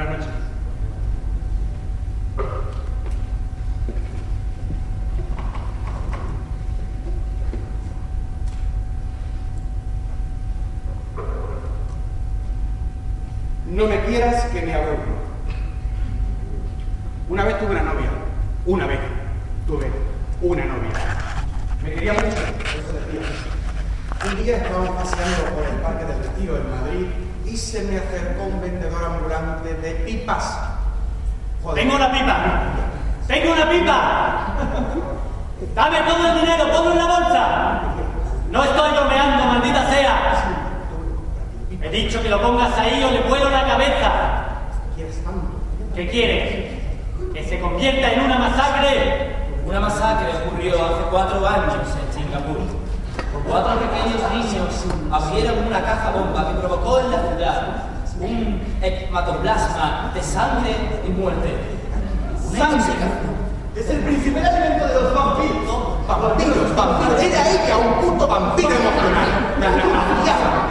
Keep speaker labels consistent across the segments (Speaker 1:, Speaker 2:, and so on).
Speaker 1: Buenas noches. No me quieras que me aburro. Una vez tuve una novia. Una vez tuve una novia. Me quería mucho, eso decía. Un día estábamos paseando por el Parque del Retiro en Madrid y se me acercó un vendedor ambulante de pipas. Joder.
Speaker 2: ¡Tengo una pipa! ¡Tengo una pipa! ¡Dame todo el dinero! ¡Ponlo en la bolsa! ¡No estoy bromeando, maldita sea! He dicho que lo pongas ahí o le vuelo la cabeza.
Speaker 1: ¿Quieres tanto?
Speaker 2: ¿Qué quieres? ¿Que se convierta en una masacre?
Speaker 3: Una masacre ocurrió hace cuatro años en Singapur. Cuatro pequeños niños abrieron una caja bomba que provocó en la ciudad un hepatoplasma de sangre y muerte.
Speaker 1: ¡Sangre! Es el principal elemento de los vampiros. Vampiros, vampiros. Es de ahí que a un puto vampiro emocional. No, no, no,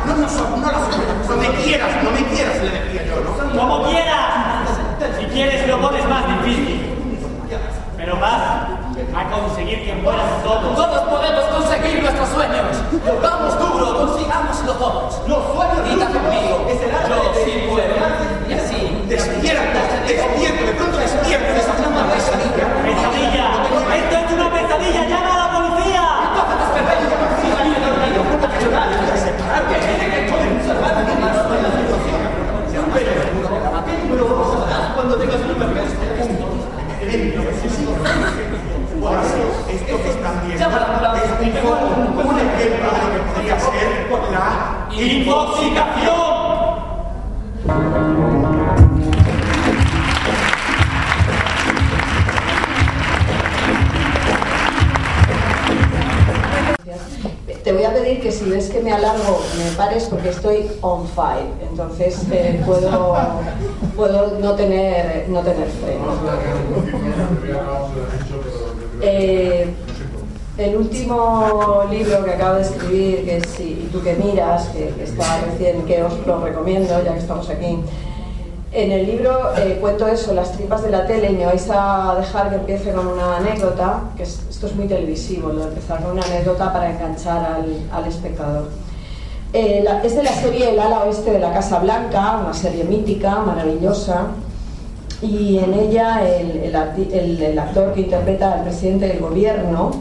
Speaker 1: no, no, no, no, no, no me quieras, no me quieras, le decía yo, ¿no?
Speaker 2: ¡Como quieras! Si quieres lo pones más difícil. Pero vas a conseguir que mueran todos.
Speaker 3: Todos podemos conseguir nuestros sueños. Vamos duro, consigámoslo todos.
Speaker 1: Los sueños
Speaker 3: Grita conmigo.
Speaker 1: es el arte
Speaker 3: Yo
Speaker 1: de-
Speaker 3: sí puedo. Y así.
Speaker 1: Despierta, despierta, de pronto despierta de esa puta pesadilla.
Speaker 2: ¡Pesadilla! ¡Esto es una pesadilla! llama a
Speaker 4: estoy on fire. Entonces eh, puedo, puedo no tener, no tener freno. Eh, el último libro que acabo de escribir, que es Y tú que miras, que, está recién, que os lo recomiendo ya que estamos aquí. En el libro eh, cuento eso, las tripas de la tele, y me vais a dejar que empiece con una anécdota, que es- esto es muy televisivo, lo de empezar con una anécdota para enganchar al, al espectador. Eh, es de la serie El ala oeste de la Casa Blanca, una serie mítica, maravillosa, y en ella el- el actor que interpreta al presidente del gobierno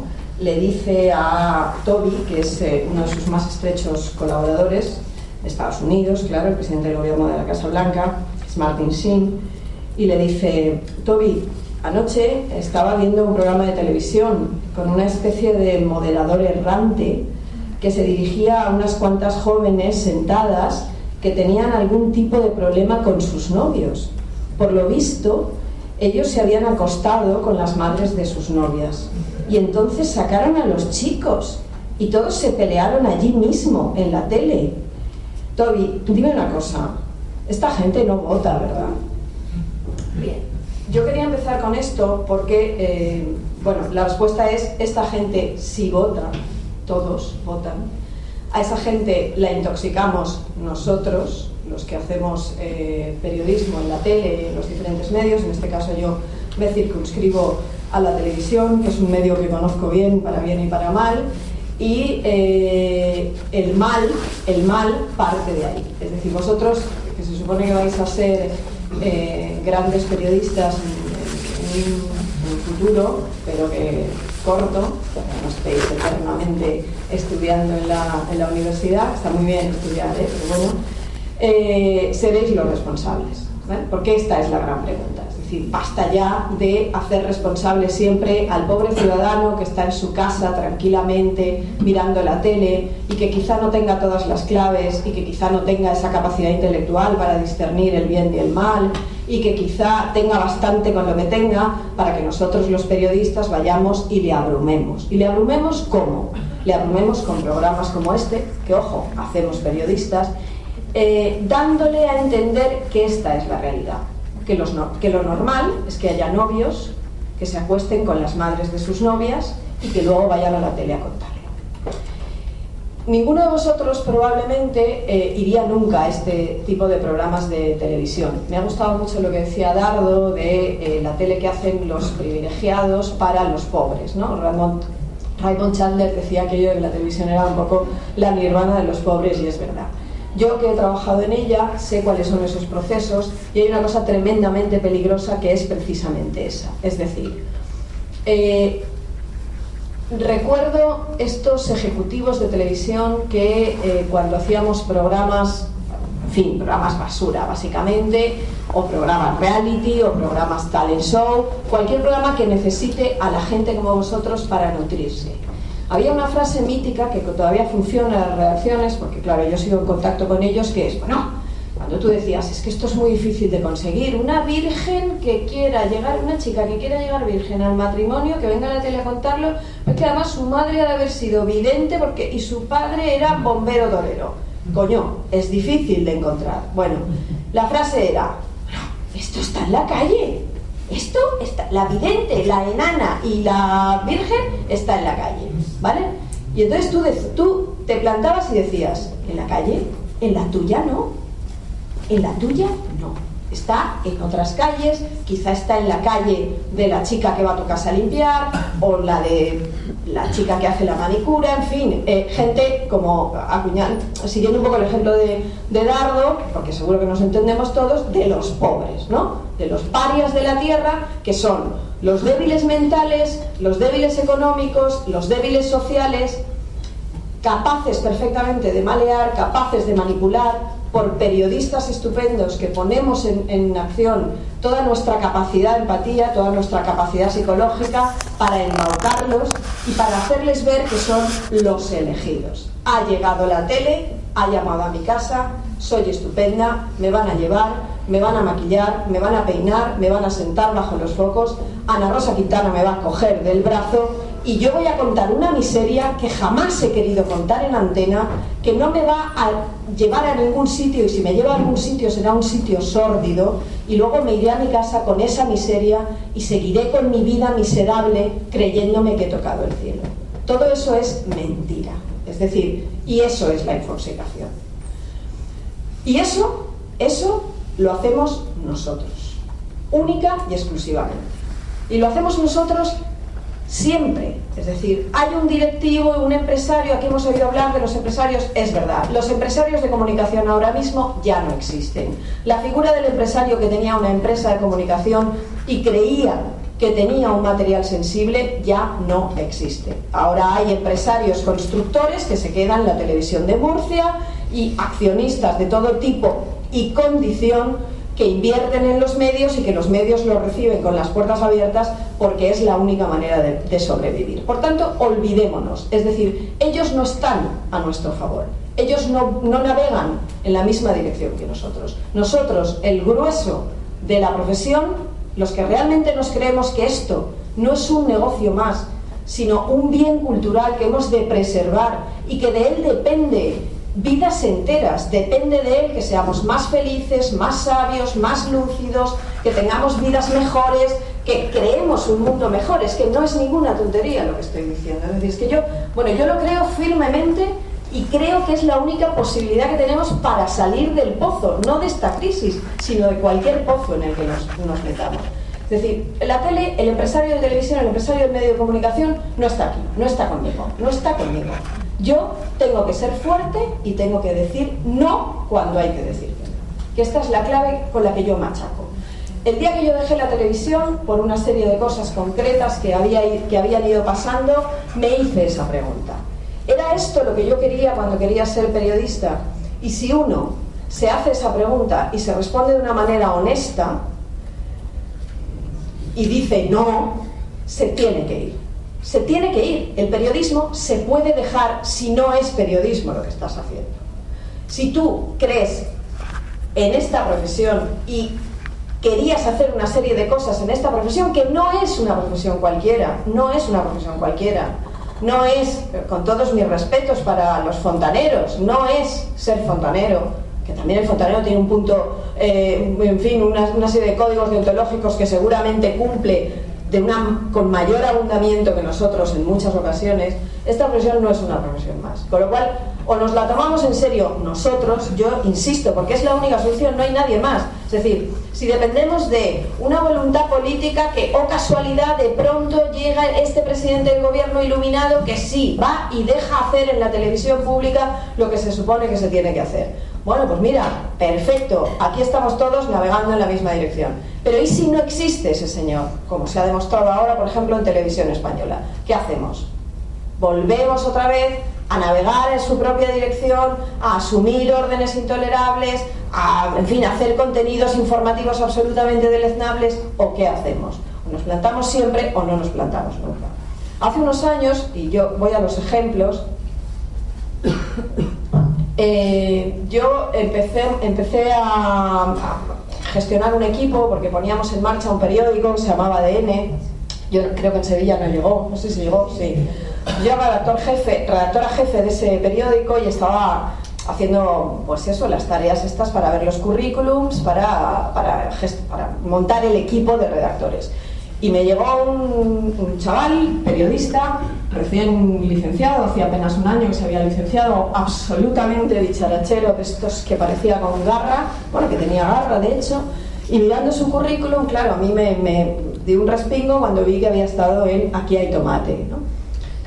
Speaker 4: le dice a Toby, que es eh, uno de sus más estrechos colaboradores de Estados Unidos, claro, el presidente del gobierno de la Casa Blanca, es Martin Sheen, y le dice, Toby, anoche estaba viendo un programa de televisión con una especie de moderador errante que se dirigía a unas cuantas jóvenes sentadas que tenían algún tipo de problema con sus novios. Por lo visto, ellos se habían acostado con las madres de sus novias y entonces sacaron a los chicos y todos se pelearon allí mismo, en la tele. Toby, dime una cosa, esta gente no vota, ¿verdad? Bien, yo quería empezar con esto porque, eh, bueno, la respuesta es, esta gente sí vota, todos votan. A esa gente la intoxicamos nosotros, los que hacemos eh, periodismo en la tele, en los diferentes medios, en este caso yo me circunscribo a la televisión, que es un medio que conozco bien, para bien y para mal, y eh, el mal, el mal parte de ahí. Es decir, vosotros, que se supone que vais a ser eh, grandes periodistas en, en- en un futuro, pero que corto, no estéis eternamente estudiando en la, en universidad, está muy bien estudiar, ¿eh? pero bueno, eh, seréis los responsables. ¿vale? Porque esta es la gran pregunta. Es decir, basta ya de hacer responsable siempre al pobre ciudadano que está en su casa tranquilamente mirando la tele y que quizá no tenga todas las claves y que quizá no tenga esa capacidad intelectual para discernir el bien y el mal y que quizá tenga bastante con lo que tenga para que nosotros los periodistas vayamos y le abrumemos. ¿Y le abrumemos cómo? Le abrumemos con programas como este, que ojo, hacemos periodistas, eh, dándole a entender que esta es la realidad, que, los que lo normal es que haya novios que se acuesten con las madres de sus novias y que luego vayan a la tele a contarlo. Ninguno de vosotros probablemente eh, iría nunca a este tipo de programas de televisión. Me ha gustado mucho lo que decía Dardo de eh, la tele que hacen los privilegiados para los pobres. ¿no? Raymond, Raymond Chandler decía aquello de que la televisión era un poco la nirvana de los pobres y es verdad. Yo que he trabajado en ella sé cuáles son esos procesos y hay una cosa tremendamente peligrosa que es precisamente esa. Es decir, eh, recuerdo estos ejecutivos de televisión que eh, cuando hacíamos programas, en fin, programas basura básicamente, o programas reality, o programas talent show, cualquier programa que necesite a la gente como vosotros para nutrirse. Había una frase mítica que todavía funciona en las redacciones, porque claro, yo sigo en contacto con ellos, que es, bueno, tú decías, es que esto es muy difícil de conseguir, una virgen que quiera llegar, una chica que quiera llegar virgen al matrimonio, que venga a la tele a contarlo, es que además su madre ha de haber sido vidente porque, y su padre era bombero torero. Coño, es difícil de encontrar. Bueno, la frase era, esto está en la calle, esto está, la vidente, la enana y la virgen está en la calle. ¿vale? Y entonces tú, tú te plantabas y decías, ¿en la calle? ¿En la tuya no? ¿En la tuya no? Está en otras calles, quizá está en la calle de la chica que va a tu casa a limpiar, o la de la chica que hace la manicura, en fin, eh, gente como acuñando, siguiendo un poco el ejemplo de, de, Dardo, porque seguro que nos entendemos todos, de los pobres, ¿no? De los parias de la tierra, que son los débiles mentales, los débiles económicos, los débiles sociales, capaces perfectamente de malear, capaces de manipular, por periodistas estupendos que ponemos en, acción toda nuestra capacidad de empatía, toda nuestra capacidad psicológica para embaucarlos y para hacerles ver que son los elegidos. Ha llegado la tele, ha llamado a mi casa, soy estupenda, me van a llevar, me van a maquillar, me van a peinar, me van a sentar bajo los focos, Ana Rosa Quintana me va a coger del brazo y yo voy a contar una miseria que jamás he querido contar en antena, que no me va a llevar a ningún sitio y si me lleva a algún sitio será un sitio sórdido y luego me iré a mi casa con esa miseria y seguiré con mi vida miserable creyéndome que he tocado el cielo. Todo eso es mentira. Es decir, y eso es la infoxicación. Y eso, eso lo hacemos nosotros, única y exclusivamente. Y lo hacemos nosotros siempre. Es decir, hay un directivo, un empresario, aquí hemos oído hablar de los empresarios, es verdad, los empresarios de comunicación ahora mismo ya no existen. La figura del empresario que tenía una empresa de comunicación y creía que tenía un material sensible ya no existe. Ahora hay empresarios constructores que se quedan en la televisión de Murcia y accionistas de todo tipo y condición que invierten en los medios y que los medios los reciben con las puertas abiertas porque es la única manera de, sobrevivir. Por tanto, olvidémonos. Es decir, ellos no están a nuestro favor. Ellos no, no navegan en la misma dirección que nosotros. Nosotros, el grueso de la profesión, los que realmente nos creemos que esto no es un negocio más, sino un bien cultural que hemos de preservar y que de él depende vidas enteras. Depende de él que seamos más felices, más sabios, más lúcidos, que tengamos vidas mejores, que creemos un mundo mejor. Es que no es ninguna tontería lo que estoy diciendo. Es decir, es que yo, bueno, yo lo creo firmemente y creo que es la única posibilidad que tenemos para salir del pozo, no de esta crisis, sino de cualquier pozo en el que nos, nos metamos. Es decir, la tele, el empresario de televisión, el empresario del medio de comunicación no está aquí, no está conmigo, no está conmigo. Yo tengo que ser fuerte y tengo que decir no cuando hay que decir que esta es la clave con la que yo machaco. El día que yo dejé la televisión, por una serie de cosas concretas que, había, que habían ido pasando, me hice esa pregunta. ¿Era esto lo que yo quería cuando quería ser periodista? Y si uno se hace esa pregunta y se responde de una manera honesta y dice no, se tiene que ir se tiene que ir. El periodismo se puede dejar si no es periodismo lo que estás haciendo. Si tú crees en esta profesión y querías hacer una serie de cosas en esta profesión que no es una profesión cualquiera, no es una profesión cualquiera. No es, con todos mis respetos para los fontaneros, no es ser fontanero, que también el fontanero tiene un punto, eh, en fin, una, una, serie de códigos deontológicos que seguramente cumple de una, con mayor abundamiento que nosotros en muchas ocasiones, esta profesión no es una profesión más. Con lo cual, o nos la tomamos en serio nosotros, yo insisto, porque es la única solución, no hay nadie más. Es decir, si dependemos de una voluntad política que, o casualidad, de pronto llega este presidente del gobierno iluminado que sí, va y deja hacer en la televisión pública lo que se supone que se tiene que hacer. Bueno, pues mira, perfecto, aquí estamos todos navegando en la misma dirección. Pero ¿y si no existe ese señor? Como se ha demostrado ahora, por ejemplo, en televisión española. ¿Qué hacemos? Volvemos otra vez a navegar en su propia dirección, a asumir órdenes intolerables, a, en fin, a hacer contenidos informativos absolutamente deleznables, ¿o qué hacemos? O nos plantamos siempre o no nos plantamos nunca. Hace unos años, y yo voy a los ejemplos, eh, yo empecé, empecé a, gestionar un equipo porque poníamos en marcha un periódico que se llamaba ADN. Yo creo que en Sevilla no llegó, no sé si llegó, sí. Yo era redactor jefe, redactora jefe de ese periódico y estaba haciendo, pues eso, las tareas estas para ver los currículums, para, para, para montar el equipo de redactores. Y me llegó un, chaval, periodista, recién licenciado, hacía apenas un año que se había licenciado, absolutamente dicharachero, estos que parecía con garra, bueno, que tenía garra de hecho, y mirando su currículum, claro, a mí me, me dio un respingo cuando vi que había estado en Aquí hay tomate, ¿no?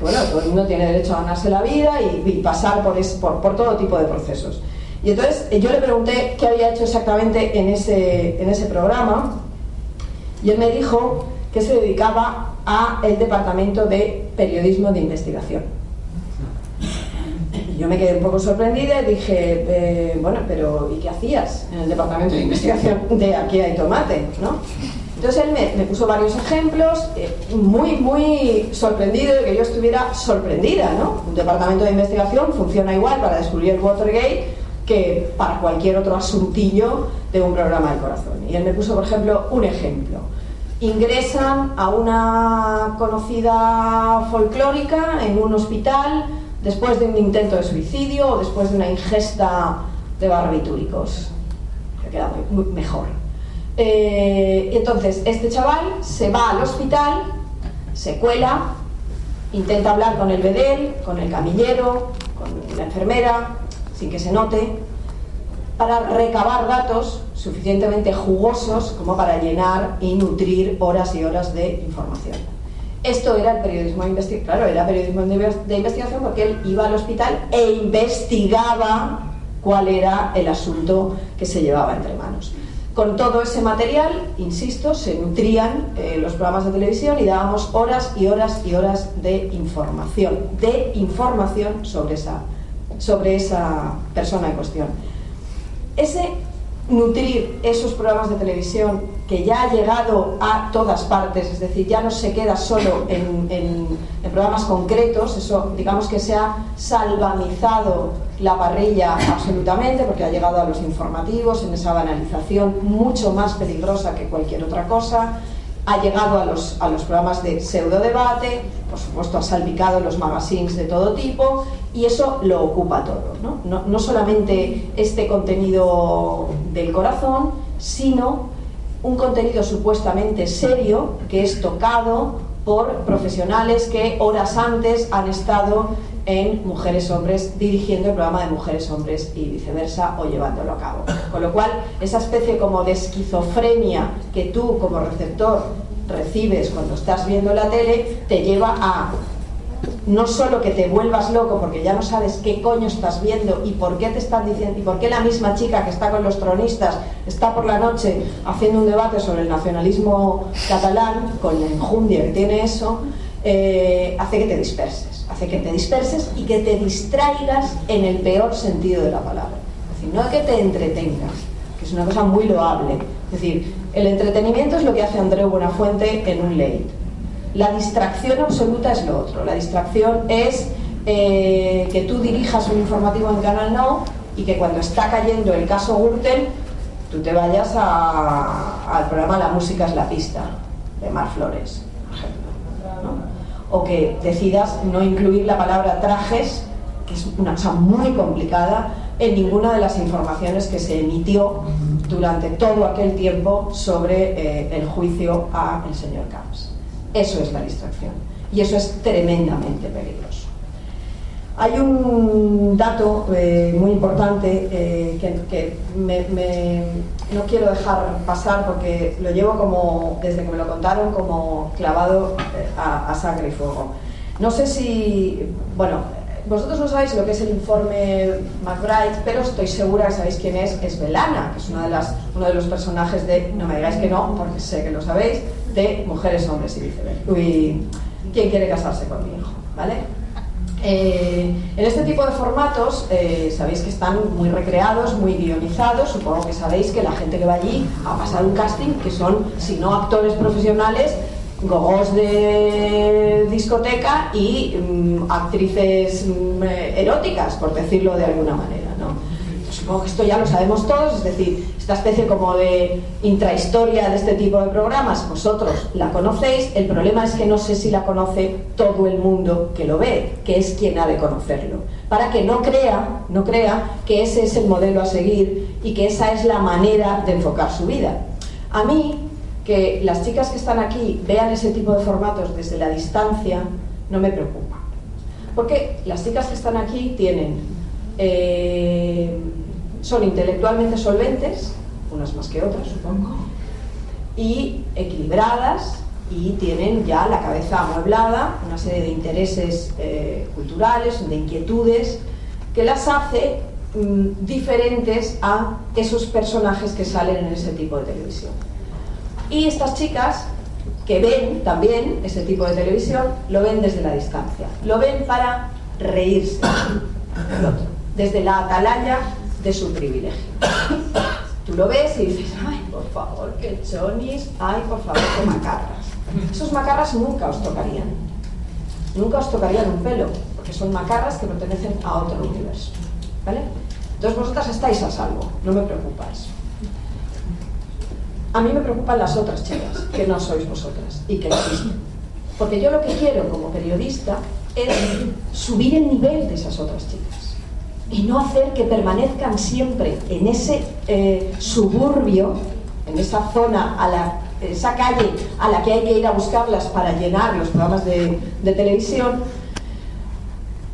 Speaker 4: Bueno, todo el mundo tiene derecho a ganarse la vida y, pasar por, por, por, todo tipo de procesos. Y entonces yo le pregunté qué había hecho exactamente en ese, en ese programa, y él me dijo que se dedicaba a el departamento de periodismo de investigación. Y yo me quedé un poco sorprendida y dije, eh, bueno, pero ¿y qué hacías en el departamento de investigación de aquí hay tomate? ¿no? Entonces él me, puso varios ejemplos, eh, muy, muy sorprendido de que yo estuviera sorprendida, ¿no? Un departamento de investigación funciona igual para descubrir el Watergate que para cualquier otro asuntillo de un programa del corazón. Y él me puso, por ejemplo, un ejemplo ingresan a una conocida folclórica en un hospital después de un intento de suicidio o después de una ingesta de barbitúricos. Que queda mejor. Eh, entonces, este chaval se va al hospital, se cuela, intenta hablar con el bedel, con el camillero, con la enfermera, sin que se note, para recabar datos suficientemente jugosos como para llenar y nutrir horas y horas de información. Esto era el periodismo de investigación, claro, era periodismo de investigación porque él iba al hospital e investigaba cuál era el asunto que se llevaba entre manos. Con todo ese material, insisto, se nutrían eh, los programas de televisión y dábamos horas y horas y horas de información, de información sobre esa, sobre esa persona en cuestión. Ese nutrir esos programas de televisión que ya ha llegado a todas partes, es decir, ya no se queda solo en, programas concretos, eso digamos que se ha salvamizado la parrilla absolutamente porque ha llegado a los informativos en esa banalización mucho más peligrosa que cualquier otra cosa, ha llegado a los, a los programas de pseudo debate, por supuesto ha salpicado los magazines de todo tipo y eso lo ocupa todo. ¿no? No, solamente este contenido del corazón, sino un contenido supuestamente serio que es tocado por profesionales que horas antes han estado en Mujeres Hombres dirigiendo el programa de Mujeres Hombres y viceversa o llevándolo a cabo. Con lo cual, esa especie como de esquizofrenia que tú como receptor recibes cuando estás viendo la tele te lleva a no solo que te vuelvas loco porque ya no sabes qué coño estás viendo y por qué te están diciendo y por qué la misma chica que está con los tronistas está por la noche haciendo un debate sobre el nacionalismo catalán con la enjundia que tiene eso eh, hace que te disperses hace que te disperses y que te distraigas en el peor sentido de la palabra es decir, no que te entretengas que es una cosa muy loable es decir, el entretenimiento es lo que hace Andreu Buenafuente en un late. La distracción absoluta es lo otro. La distracción es eh, que tú dirijas un informativo en Canal No y que cuando está cayendo el caso Gürtel tú te vayas al programa La música es la pista, de Mar Flores, por ejemplo. O que decidas no incluir la palabra trajes, que es una cosa muy complicada, en ninguna de las informaciones que se emitió durante todo aquel tiempo sobre eh, el juicio a el señor Camps. Eso es la distracción. Y eso es tremendamente peligroso. Hay un dato eh, muy importante eh, que, no quiero dejar pasar porque lo llevo como, desde que me lo contaron, como clavado eh, a, sangre y fuego. No sé si, bueno, vosotros no sabéis lo que es el informe McBride, pero estoy segura que sabéis quién es, es Belana, que es una de las, uno de los personajes de, no me digáis que no, porque sé que lo sabéis, de Mujeres, Hombres y Viceversa. Uy, ¿quién quiere casarse con mi hijo? ¿Vale? Eh, en este tipo de formatos eh, sabéis que están muy recreados, muy guionizados. Supongo que sabéis que la gente que va allí a pasar un casting, que son, si no actores profesionales, gogos de discoteca y mm, actrices mm, eróticas, por decirlo de alguna manera. Supongo que esto ya lo sabemos todos, es decir, esta especie como de intrahistoria de este tipo de programas, vosotros la conocéis, el problema es que no sé si la conoce todo el mundo que lo ve, que es quien ha de conocerlo, para que no crea, no crea que ese es el modelo a seguir y que esa es la manera de enfocar su vida. A mí, que las chicas que están aquí vean ese tipo de formatos desde la distancia, no me preocupa. Porque las chicas que están aquí tienen eh, son intelectualmente solventes, unas más que otras supongo, y equilibradas y tienen ya la cabeza amueblada, una serie de intereses eh, culturales, de inquietudes, que las hace mm, diferentes a esos personajes que salen en ese tipo de televisión. Y estas chicas que ven también ese tipo de televisión, lo ven desde la distancia, lo ven para reírse del otro, desde la atalaya de su privilegio. Tú lo ves y dices, ay, por favor, qué chonis, ay, por favor, qué macarras. Esos macarras nunca os tocarían. Nunca os tocarían un pelo, porque son macarras que pertenecen a otro universo. ¿Vale? Entonces vosotras estáis a salvo, no me preocupa eso. A mí me preocupan las otras chicas, que no sois vosotras y que existen. Porque yo lo que quiero como periodista es subir el nivel de esas otras chicas y no hacer que permanezcan siempre en ese eh, suburbio, en esa zona, a la, esa calle a la que hay que ir a buscarlas para llenar los programas de, televisión,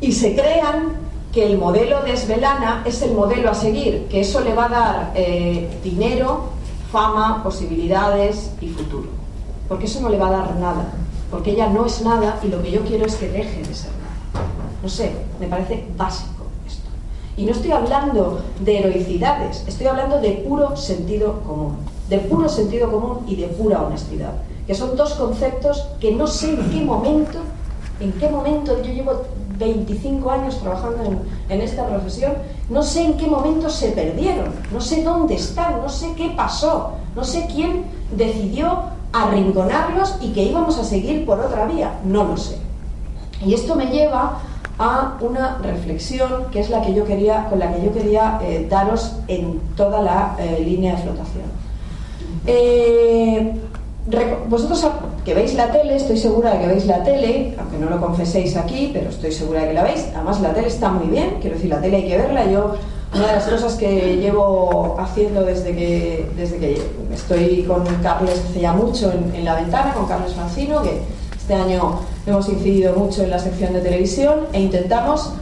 Speaker 4: y se crean que el modelo de Esvelana es el modelo a seguir, que eso le va a dar eh, dinero, fama, posibilidades y futuro. Porque eso no le va a dar nada, porque ella no es nada y lo que yo quiero es que deje de ser nada. No sé, me parece básico. Y no estoy hablando de heroicidades, estoy hablando de puro sentido común, de puro sentido común y de pura honestidad, que son dos conceptos que no sé en qué momento, en qué momento, yo llevo 25 años trabajando en, esta profesión, no sé en qué momento se perdieron, no sé dónde están, no sé qué pasó, no sé quién decidió arrinconarlos y que íbamos a seguir por otra vía, no lo sé. Y esto me lleva a una reflexión que es la que yo quería, con la que yo quería eh, daros en toda la eh, línea de flotación. Eh, vosotros que veis la tele, estoy segura de que veis la tele, aunque no lo confeséis aquí, pero estoy segura de que la veis. Además, la tele está muy bien, quiero decir, la tele hay que verla. Yo, una de las cosas que llevo haciendo desde que, desde que estoy con Carlos hace ya mucho en, en la ventana, con Carlos Mancino, que este año hemos incidido mucho en la sección de televisión e intentamos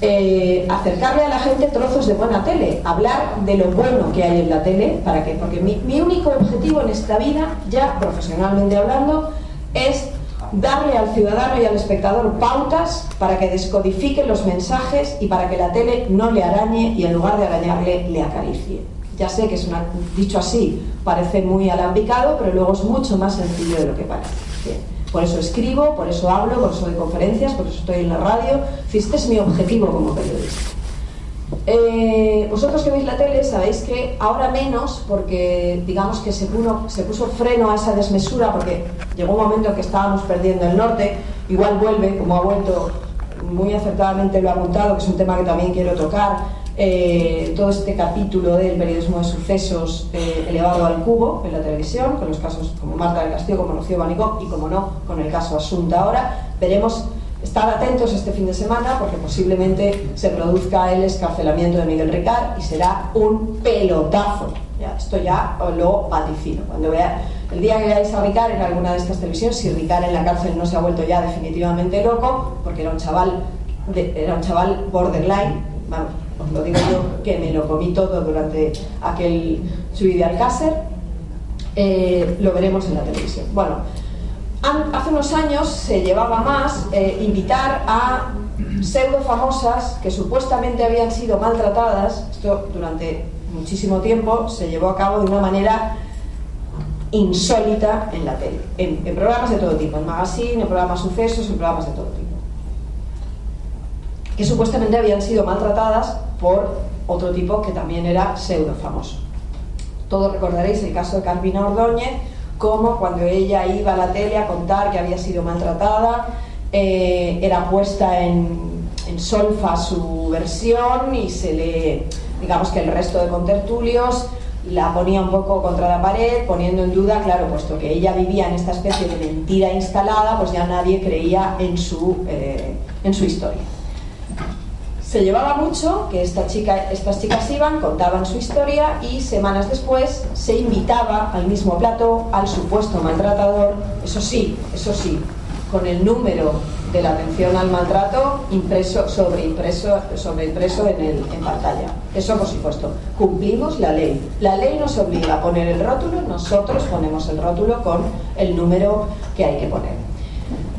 Speaker 4: eh, acercarle a la gente trozos de buena tele, hablar de lo bueno que hay en la tele, para que, porque mi, único objetivo en esta vida, ya profesionalmente hablando, es darle al ciudadano y al espectador pautas para que descodifique los mensajes y para que la tele no le arañe y en lugar de arañarle le acaricie. Ya sé que es una, dicho así, parece muy alambicado, pero luego es mucho más sencillo de lo que parece. Por eso escribo, por eso hablo, por eso doy conferencias, por eso estoy en la radio. Este es mi objetivo como periodista. Eh, vosotros que veis la tele sabéis que ahora menos, porque digamos que se, se puso freno a esa desmesura, porque llegó un momento en que estábamos perdiendo el norte, igual vuelve, como ha vuelto muy acertadamente lo ha apuntado, que es un tema que también quiero tocar, eh, todo este capítulo del periodismo de sucesos eh, elevado al cubo en la televisión, con los casos como Marta del Castillo, como Rocío Banicó y, como no, con el caso Asunta ahora. Veremos, estar atentos este fin de semana porque posiblemente se produzca el escarcelamiento de Miguel Ricard y será un pelotazo. Esto ya lo vaticino. Cuando vea, el día que veáis a Ricard en alguna de estas televisiones, si Ricard en la cárcel no se ha vuelto ya definitivamente loco, porque era un chaval, era un chaval borderline, vamos, lo digo yo que me lo comí todo durante aquel subida de Alcácer, eh, lo veremos en la televisión. Bueno, hace unos años se llevaba más eh, invitar a pseudo famosas que supuestamente habían sido maltratadas, esto durante muchísimo tiempo se llevó a cabo de una manera insólita en la tele, en, en programas de todo tipo, en magazine, en programas sucesos, en programas de todo tipo que supuestamente habían sido maltratadas por otro tipo que también era pseudo famoso. Todos recordaréis el caso de Carmina Ordóñez, como cuando ella iba a la tele a contar que había sido maltratada, eh, era puesta en, en solfa su versión y se le, digamos que el resto de contertulios la ponía un poco contra la pared, poniendo en duda, claro, puesto que ella vivía en esta especie de mentira instalada, pues ya nadie creía en su, eh, en su historia. Se llevaba mucho que esta chica, estas chicas iban, contaban su historia y semanas después se invitaba al mismo plato al supuesto maltratador, eso sí, eso sí, con el número de la atención al maltrato impreso, sobreimpreso, sobreimpreso en, el, en pantalla. Eso por supuesto. Cumplimos la ley. La ley nos obliga a poner el rótulo, nosotros ponemos el rótulo con el número que hay que poner.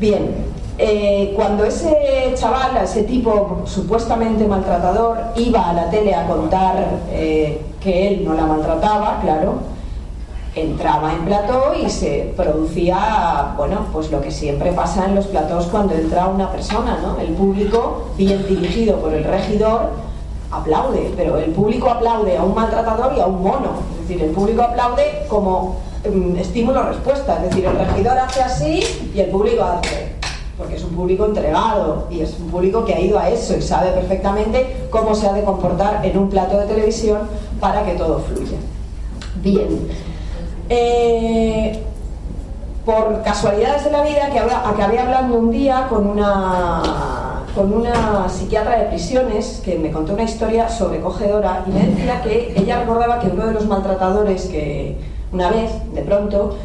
Speaker 4: Bien, eh, cuando ese chaval, ese tipo supuestamente maltratador, iba a la tele a contar eh, que él no la maltrataba, claro, entraba en plató y se producía, bueno, pues lo que siempre pasa en los platós cuando entra una persona, ¿no? El público, bien dirigido por el regidor, aplaude, pero el público aplaude a un maltratador y a un mono. Es decir, el público aplaude como mm, estímulo-respuesta. Es decir, el regidor hace así y el público hace porque es un público entregado y es un público que ha ido a eso y sabe perfectamente cómo se ha de comportar en un plato de televisión para que todo fluya. Bien. Eh, por casualidades de la vida, que acabé hablando un día con una, con una psiquiatra de prisiones que me contó una historia sobrecogedora y me decía que ella recordaba que uno de los maltratadores que una vez, de pronto,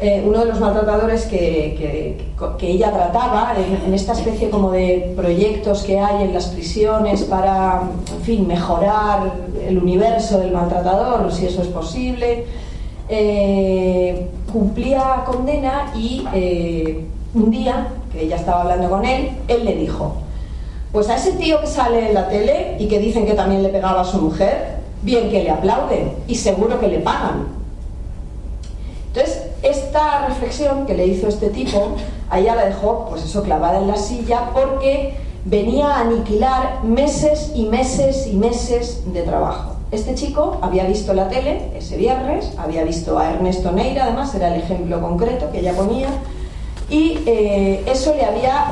Speaker 4: eh, uno de los maltratadores que, ella trataba en, esta especie como de proyectos que hay en las prisiones para, en fin, mejorar el universo del maltratador, si eso es posible, eh, cumplía condena y eh, un día, que ella estaba hablando con él, él le dijo, pues a ese tío que sale en la tele y que dicen que también le pegaba a su mujer, bien que le aplauden y seguro que le pagan. Esta reflexión que le hizo este tipo, a ella la dejó, pues eso, clavada en la silla, porque venía a aniquilar meses y meses y meses de trabajo. Este chico había visto la tele ese viernes, había visto a Ernesto Neira, además era el ejemplo concreto que ella ponía, y eh, eso le había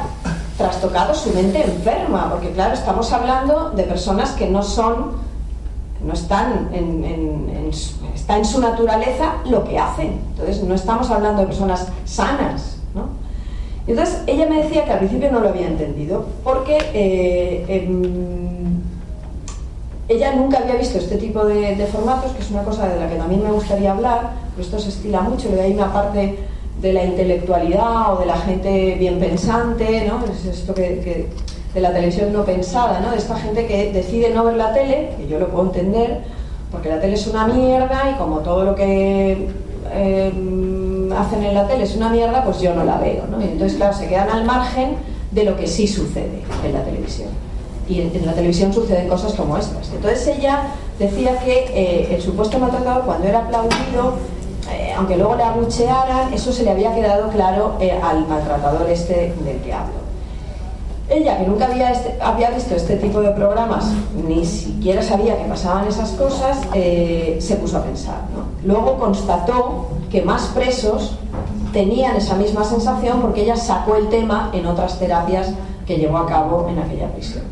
Speaker 4: trastocado su mente enferma, porque claro, estamos hablando de personas que no son no están en, está en su naturaleza lo que hacen. Entonces, no estamos hablando de personas sanas. ¿no? Entonces, ella me decía que al principio no lo había entendido, porque eh, em, ella nunca había visto este tipo de, formatos, que es una cosa de la que también me gustaría hablar, pero esto se estila mucho, le hay una parte de la intelectualidad o de la gente bien pensante, ¿no? Es esto que de la televisión no pensada, ¿no? de esta gente que decide no ver la tele, que yo lo puedo entender, porque la tele es una mierda y como todo lo que eh, hacen en la tele es una mierda, pues yo no la veo. ¿no? Entonces, claro, se quedan al margen de lo que sí sucede en la televisión. Y en, la televisión suceden cosas como estas. Entonces ella decía que eh, el supuesto maltratador, cuando era aplaudido, eh, aunque luego le abuchearan, eso se le había quedado claro al maltratador este del que hablo. Ella, que nunca había, este, había visto este tipo de programas, ni siquiera sabía que pasaban esas cosas, eh, se puso a pensar. Luego constató que más presos tenían esa misma sensación porque ella sacó el tema en otras terapias que llevó a cabo en aquella prisión.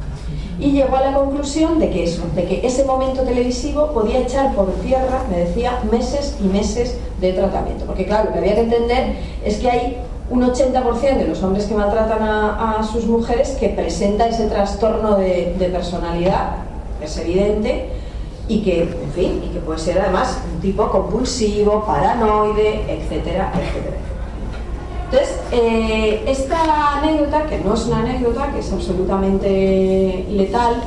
Speaker 4: y llegó a la conclusión de que eso, de que ese momento televisivo podía echar por tierra, me decía, meses y meses de tratamiento. Porque claro, lo que había que entender es que hay un 80% de los hombres que maltratan a, sus mujeres que presenta ese trastorno de, de, personalidad, es evidente, y que, en fin, y que puede ser además un tipo compulsivo, paranoide, etcétera, etcétera. Entonces, eh, esta anécdota, que no es una anécdota, que es absolutamente letal,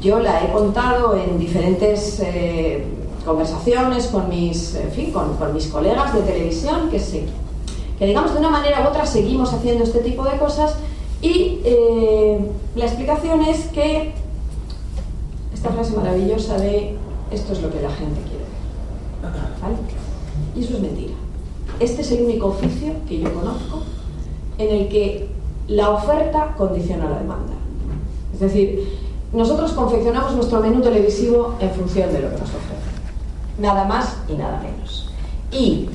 Speaker 4: yo la he contado en diferentes eh, conversaciones con mis, en fin, con, mis colegas de televisión, que, sé, que digamos de una manera u otra seguimos haciendo este tipo de cosas y eh, la explicación es que esta frase maravillosa de esto es lo que la gente quiere ¿vale? Y eso es mentira. Este es el único oficio que yo conozco en el que la oferta condiciona la demanda. Es decir, nosotros confeccionamos nuestro menú televisivo en función de lo que nos ofrece. Nada más y nada menos. Y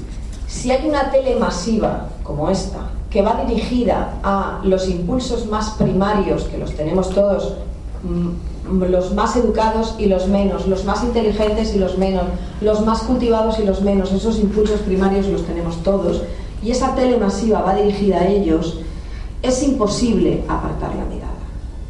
Speaker 4: si hay una tele masiva como esta, que va dirigida a los impulsos más primarios, que los tenemos todos mm, los más educados y los menos, los más inteligentes y los menos, los más cultivados y los menos, esos impulsos primarios los tenemos todos, y esa tele masiva va dirigida a ellos, es imposible apartar la mirada.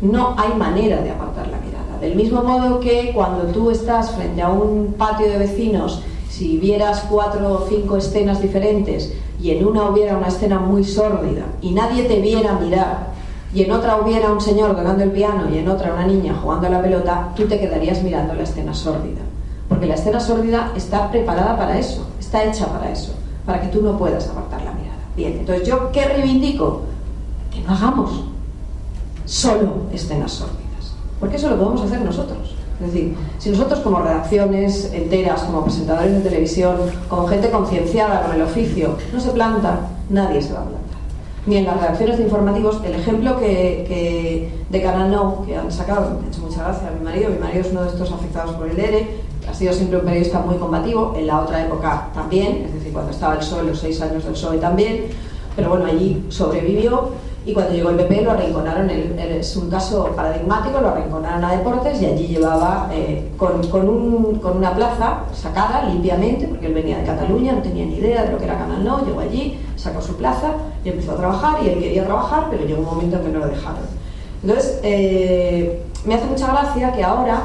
Speaker 4: No hay manera de apartar la mirada. Del mismo modo que cuando tú estás frente a un patio de vecinos, si vieras cuatro o cinco escenas diferentes y en una hubiera una escena muy sórdida y nadie te viera mirar y en otra hubiera un señor tocando el piano y en otra una niña jugando a la pelota, tú te quedarías mirando la escena sórdida. Porque la escena sórdida está preparada para eso, está hecha para eso, para que tú no puedas apartar la mirada. Bien, entonces yo qué reivindico? Que no hagamos solo escenas sórdidas, porque eso lo podemos hacer nosotros. Es decir, si nosotros como redacciones enteras, como presentadores de televisión, como gente concienciada con el oficio, no se planta, nadie se va a plantar ni en las redacciones de informativos. El ejemplo que, de Canal No, que han sacado, me ha hecho mucha gracia a mi marido, mi marido es uno de estos afectados por el ERE, ha sido siempre un periodista muy combativo, en la otra época también, es decir, cuando estaba el PSOE, los seis años del PSOE también, pero bueno, allí sobrevivió y cuando llegó el PP lo arrinconaron, es un caso paradigmático, lo arrinconaron a deportes y allí llevaba eh, con, con, un, con, una plaza sacada limpiamente, porque él venía de Cataluña, no tenía ni idea de lo que era Canal No, llegó allí, sacó su plaza y empezó a trabajar y él quería trabajar, pero llegó un momento en que no lo dejaron. Entonces, eh, me hace mucha gracia que ahora,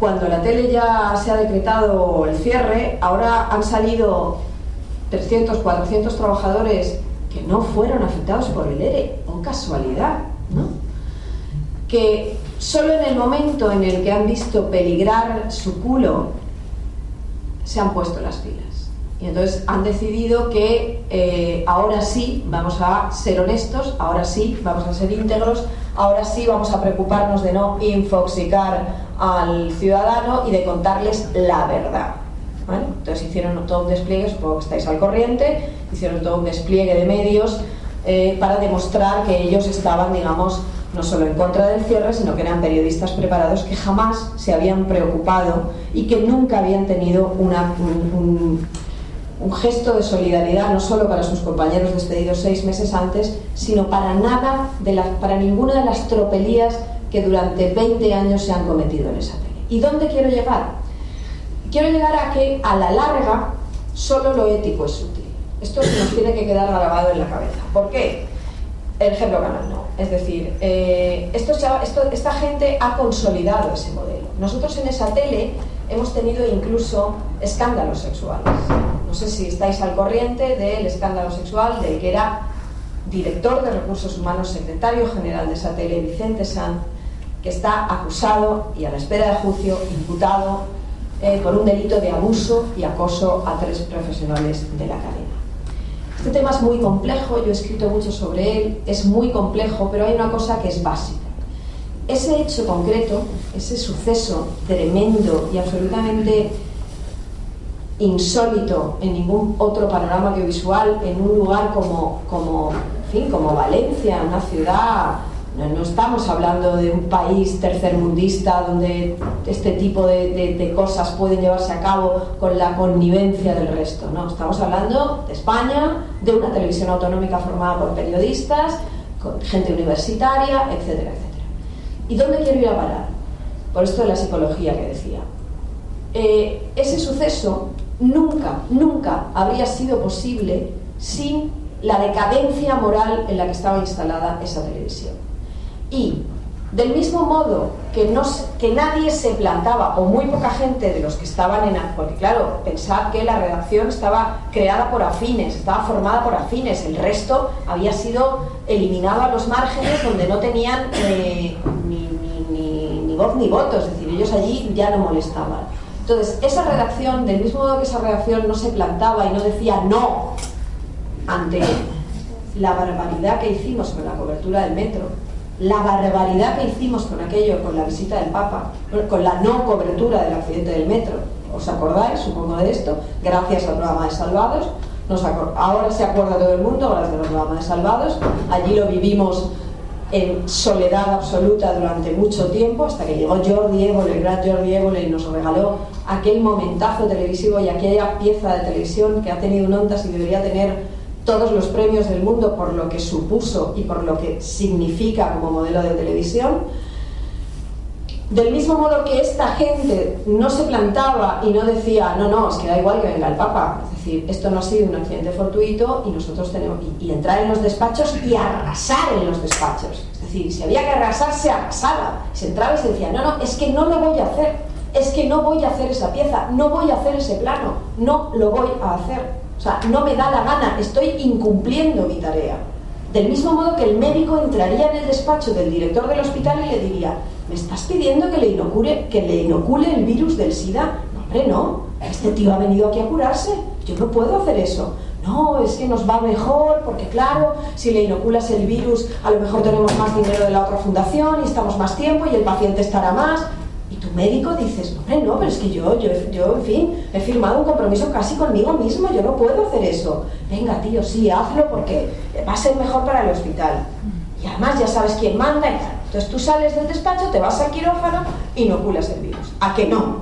Speaker 4: cuando la tele ya se ha decretado el cierre, ahora han salido 300, 400 trabajadores no fueron afectados por el ERE, o casualidad, ¿no? Que solo en el momento en el que han visto peligrar su culo se han puesto las pilas. Y entonces han decidido que eh, ahora sí vamos a ser honestos, ahora sí vamos a ser íntegros, ahora sí vamos a preocuparnos de no infoxicar al ciudadano y de contarles la verdad. Entonces hicieron todo un despliegue, supongo que estáis al corriente, hicieron todo un despliegue de medios eh, para demostrar que ellos estaban, digamos, no solo en contra del cierre, sino que eran periodistas preparados que jamás se habían preocupado y que nunca habían tenido un, gesto de solidaridad, no solo para sus compañeros despedidos seis meses antes, sino para nada, de para ninguna de las tropelías que durante 20 años se han cometido en esa tele. ¿Y dónde quiero llegar? Quiero llegar a que a la larga solo lo ético es útil. Esto nos tiene que quedar grabado en la cabeza. ¿Por qué? El ejemplo canal no. Es decir, eh, esta gente ha consolidado ese modelo. Nosotros en esa tele hemos tenido incluso escándalos sexuales. No sé si estáis al corriente del escándalo sexual del que era director de recursos humanos, secretario general de esa tele, Vicente San, que está acusado y a la espera de juicio, imputado eh, por un delito de abuso y acoso a tres profesionales de la cadena. Este tema es muy complejo, yo he escrito mucho sobre él, es muy complejo, pero hay una cosa que es básica. Ese hecho concreto, ese suceso tremendo y absolutamente insólito en ningún otro panorama audiovisual, en un lugar como, como, fin, como Valencia, una ciudad no, estamos hablando de un país tercermundista donde este tipo de, cosas pueden llevarse a cabo con la connivencia del resto. No, estamos hablando de España, de una televisión autonómica formada por periodistas, gente universitaria, etcétera, etcétera. ¿Y dónde quiero ir a parar? Por esto de la psicología que decía. Eh, ese suceso nunca, nunca habría sido posible sin la decadencia moral en la que estaba instalada esa televisión. Y del mismo modo que, no, que nadie se plantaba, o muy poca gente de los que estaban en... Porque claro, pensad que la redacción estaba creada por afines, estaba formada por afines, el resto había sido eliminado a los márgenes donde no tenían eh, ni, ni voz ni voto, es decir, ellos allí ya no molestaban. Entonces, esa redacción, del mismo modo que esa redacción no se plantaba y no decía no ante la barbaridad que hicimos con la cobertura del metro, la barbaridad que hicimos con aquello, con la visita del Papa, con la no cobertura del accidente del metro. ¿Os acordáis, supongo, de esto? Gracias al programa de Salvados. ahora se acuerda todo el mundo gracias al programa de Salvados. Allí lo vivimos en soledad absoluta durante mucho tiempo, hasta que llegó Jordi Évole, el gran Jordi Évole, y nos regaló aquel momentazo televisivo y aquella pieza de televisión que ha tenido un ondas y debería tener todos los premios del mundo por lo que supuso y por lo que significa como modelo de televisión. Del mismo modo que esta gente no se plantaba y no decía, no, no, es que da igual que venga el Papa. Es decir, esto no ha sido un accidente fortuito y nosotros tenemos. Y, entrar en los despachos y arrasar en los despachos. Es decir, si había que arrasar, se arrasaba. Se entraba y se decía, no, no, es que no lo voy a hacer. Es que no voy a hacer esa pieza, no voy a hacer ese plano, no lo voy a hacer. O sea, no me da la gana, estoy incumpliendo mi tarea. Del mismo modo que el médico entraría en el despacho del director del hospital y le diría, ¿me estás pidiendo que le inocule, que le inocule el virus del SIDA? No, hombre, no. Este tío ha venido aquí a curarse. Yo no puedo hacer eso. No, es que nos va mejor, porque claro, si le inoculas el virus, a lo mejor tenemos más dinero de la otra fundación y estamos más tiempo y el paciente estará más médico dices, hombre, no, pero es que yo, yo, yo, en fin, he firmado un compromiso casi conmigo mismo, yo no puedo hacer eso. Venga, tío, sí, hazlo porque va a ser mejor para el hospital. Y además ya sabes quién manda y tal. Entonces tú sales del despacho, te vas al quirófano inoculas el virus. ¿A que no?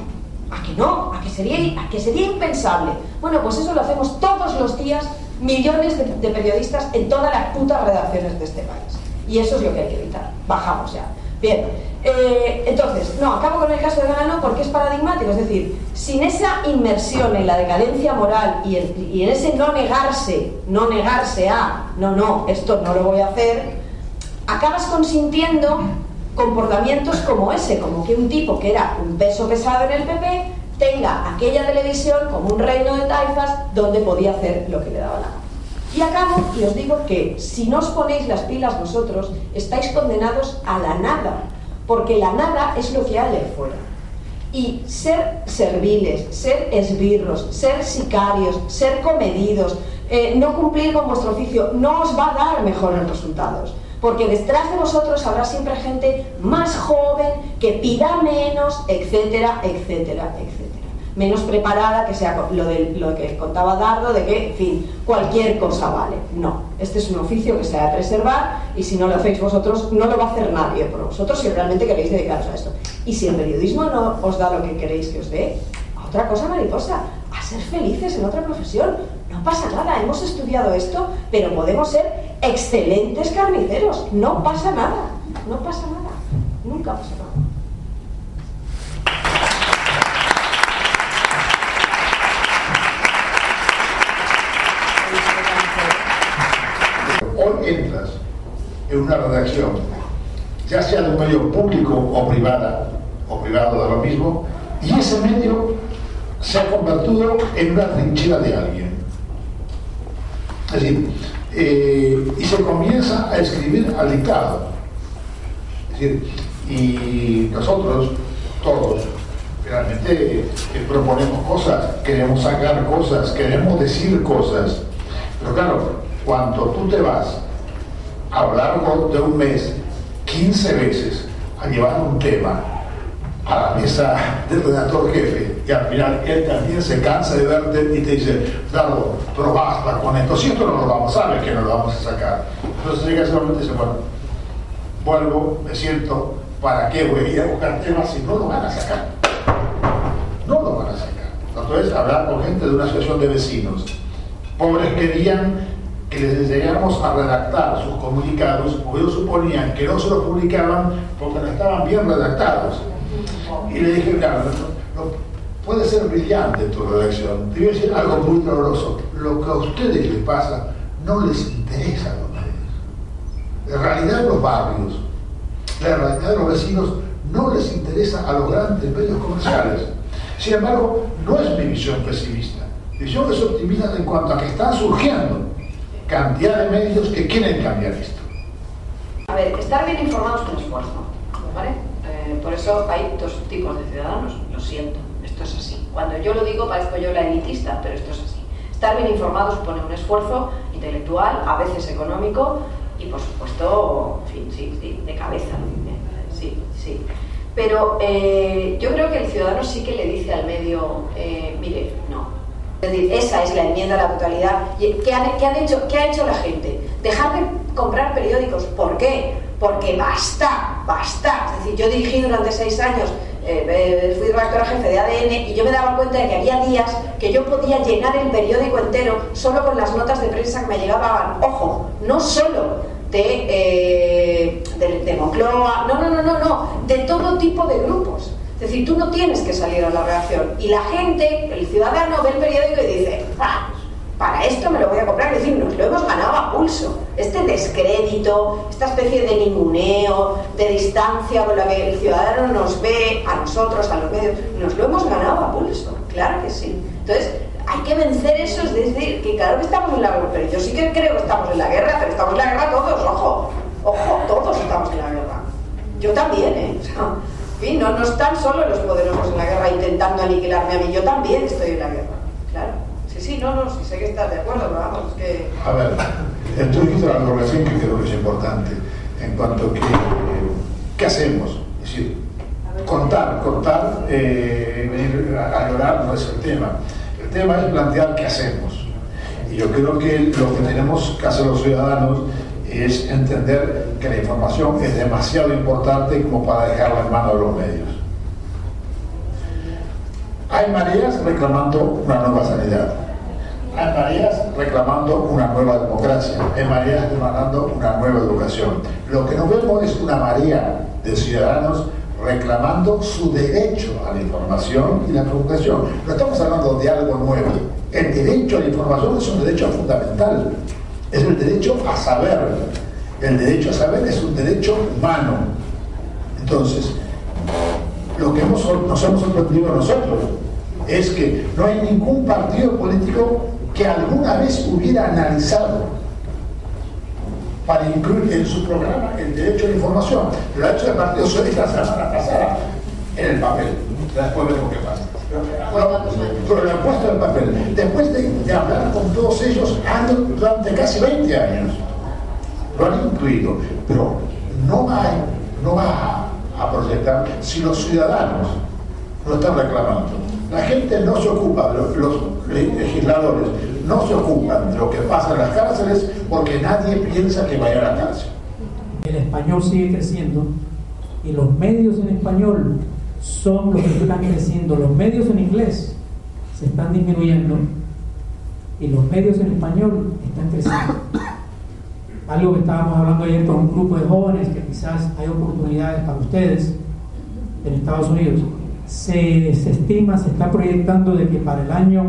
Speaker 4: ¿A que no? ¿A que sería, a que sería impensable? Bueno, pues eso lo hacemos todos los días millones de, de periodistas en todas las putas redacciones de este país. Y eso es lo que hay que evitar. Bajamos ya. Bien, eh, entonces, no, acabo con el caso de Gano porque es paradigmático, es decir, sin esa inmersión en la decadencia moral y en, ese no negarse, no negarse a, no, no, esto no lo voy a hacer, acabas consintiendo comportamientos como ese, como que un tipo que era un peso pesado en el PP tenga aquella televisión como un reino de taifas donde podía hacer lo que le daba la gana. Y acabo y os digo que si no os ponéis las pilas vosotros, estáis condenados a la nada, porque la nada es lo que hay fuera. Y ser serviles, ser esbirros, ser sicarios, ser comedidos, eh, no cumplir con vuestro oficio, no os va a dar mejores resultados. Porque detrás de vosotros habrá siempre gente más joven que pida menos, etcétera, etcétera, etcétera menos preparada, que sea lo, de, lo que contaba Dardo, de que, en fin, cualquier cosa vale. No, este es un oficio que se ha de preservar y si no lo hacéis vosotros, no lo va a hacer nadie por vosotros si realmente queréis dedicaros a esto. Y si el periodismo no os da lo que queréis que os dé, a otra cosa mariposa, a ser felices en otra profesión. No pasa nada, hemos estudiado esto, pero podemos ser excelentes carniceros. No pasa nada, no pasa nada, nunca pasa nada.
Speaker 5: Entras en una redacción, ya sea de un medio público o privada, o privado de lo mismo, y ese medio se ha convertido en una trinchera de alguien. Es decir, eh, y se comienza a escribir al dictado. Es decir, y nosotros, todos, realmente eh, proponemos cosas, queremos sacar cosas, queremos decir cosas. Pero claro, cuando tú te vas a lo largo de un mes 15 veces a llevar un tema a la mesa del redactor jefe y al final él también se cansa de verte y te dice, Dardo, pero basta con esto, si esto no lo vamos, sabes que no lo vamos a sacar. Entonces llega ese momento y dice, bueno, vuelvo, me siento, ¿para qué voy a ir a buscar temas si no lo van a sacar? No lo van a sacar. Entonces hablar con gente de una asociación de vecinos. Pobres querían que les enseñáramos a redactar sus comunicados, porque ellos suponían que no se los publicaban porque no estaban bien redactados. Y le dije, claro, puede ser brillante tu redacción. A decir algo muy doloroso. Lo que a ustedes les pasa no les interesa a medios. La realidad de los barrios, la realidad de los vecinos no les interesa a los grandes medios comerciales. Sin embargo, no es mi visión pesimista. Mi visión es optimista en cuanto a que están surgiendo cantidad de medios que quieren cambiar esto.
Speaker 4: A ver, estar bien informados es un esfuerzo, ¿vale? Eh, por eso hay dos tipos de ciudadanos, lo siento, esto es así. Cuando yo lo digo parezco yo la elitista, pero esto es así. Estar bien informado supone un esfuerzo intelectual, a veces económico y por supuesto, en fin, sí, sí de cabeza, sí, sí. Pero eh, yo creo que el ciudadano sí que le dice al medio, eh, mire, no. Es decir, esa es la enmienda a la totalidad. ¿Qué, han, han hecho, ¿Qué ha hecho la gente? Dejar de comprar periódicos. ¿Por qué? Porque basta, basta. Es decir, yo dirigí durante seis años, eh, fui redactora jefe de ADN y yo me daba cuenta de que había días que yo podía llenar el periódico entero solo con las notas de prensa que me llegaban. Ojo, no solo de, eh, de, Moncloa, no, no, no, no, no, de todo tipo de grupos. Es decir, tú no tienes que salir a la reacción. Y la gente, el ciudadano, ve el periódico y dice, ah, para esto me lo voy a comprar. Es decir, nos lo hemos ganado a pulso. Este descrédito, esta especie de ninguneo, de distancia con la que el ciudadano nos ve, a nosotros, a los medios, nos lo hemos ganado a pulso. Claro que sí. Entonces, hay que vencer eso, es decir, que claro que estamos en la guerra, pero yo sí que creo que estamos en la guerra, pero estamos en la guerra todos, ojo, ojo, todos estamos en la guerra. Yo también, ¿eh? en no, no están solo los poderosos en la guerra intentando aniquilarme a mí, yo también estoy en la guerra, claro. Sí, sí, no, no, sí sé que estás de acuerdo, pero vamos, que...
Speaker 5: A ver, tú dijiste algo recién que creo que es importante, en cuanto a que, ¿qué hacemos? Es decir, contar, contar, eh, venir a llorar no es el tema el tema es plantear qué hacemos. Y yo creo que lo que tenemos que hacer los ciudadanos es entender que la información es demasiado importante como para dejarla en manos de los medios. Hay mareas reclamando una nueva sanidad. Hay mareas reclamando una nueva democracia. Hay mareas demandando una nueva educación. Lo que nos vemos es una marea de ciudadanos reclamando su derecho a la información y la comunicación. No estamos hablando de algo nuevo. El derecho a la información es un derecho fundamental. Es el derecho a saber. El derecho a saber es un derecho humano. Entonces, lo que hemos, nos hemos sorprendido nosotros es que no hay ningún partido político que alguna vez hubiera analizado para incluir en su programa el derecho a la información. Lo ha hecho el Partido Socialista la semana pasada en el papel. Después veremos qué pasa. Pero, lo han puesto papel. Después de, hablar con todos ellos durante casi 20 años, lo han incluido. Pero no va, no va a proyectar si los ciudadanos lo están reclamando. La gente no se ocupa, los legisladores no se ocupan de lo que pasa en las cárceles porque nadie piensa que vaya a la cárcel.
Speaker 6: El español sigue creciendo y los medios en español son los que están creciendo. Los medios en inglés se están disminuyendo y los medios en español están creciendo. Algo que estábamos hablando ayer con un grupo de jóvenes que quizás hay oportunidades para ustedes en Estados Unidos. Se, se estima, se está proyectando de que para el año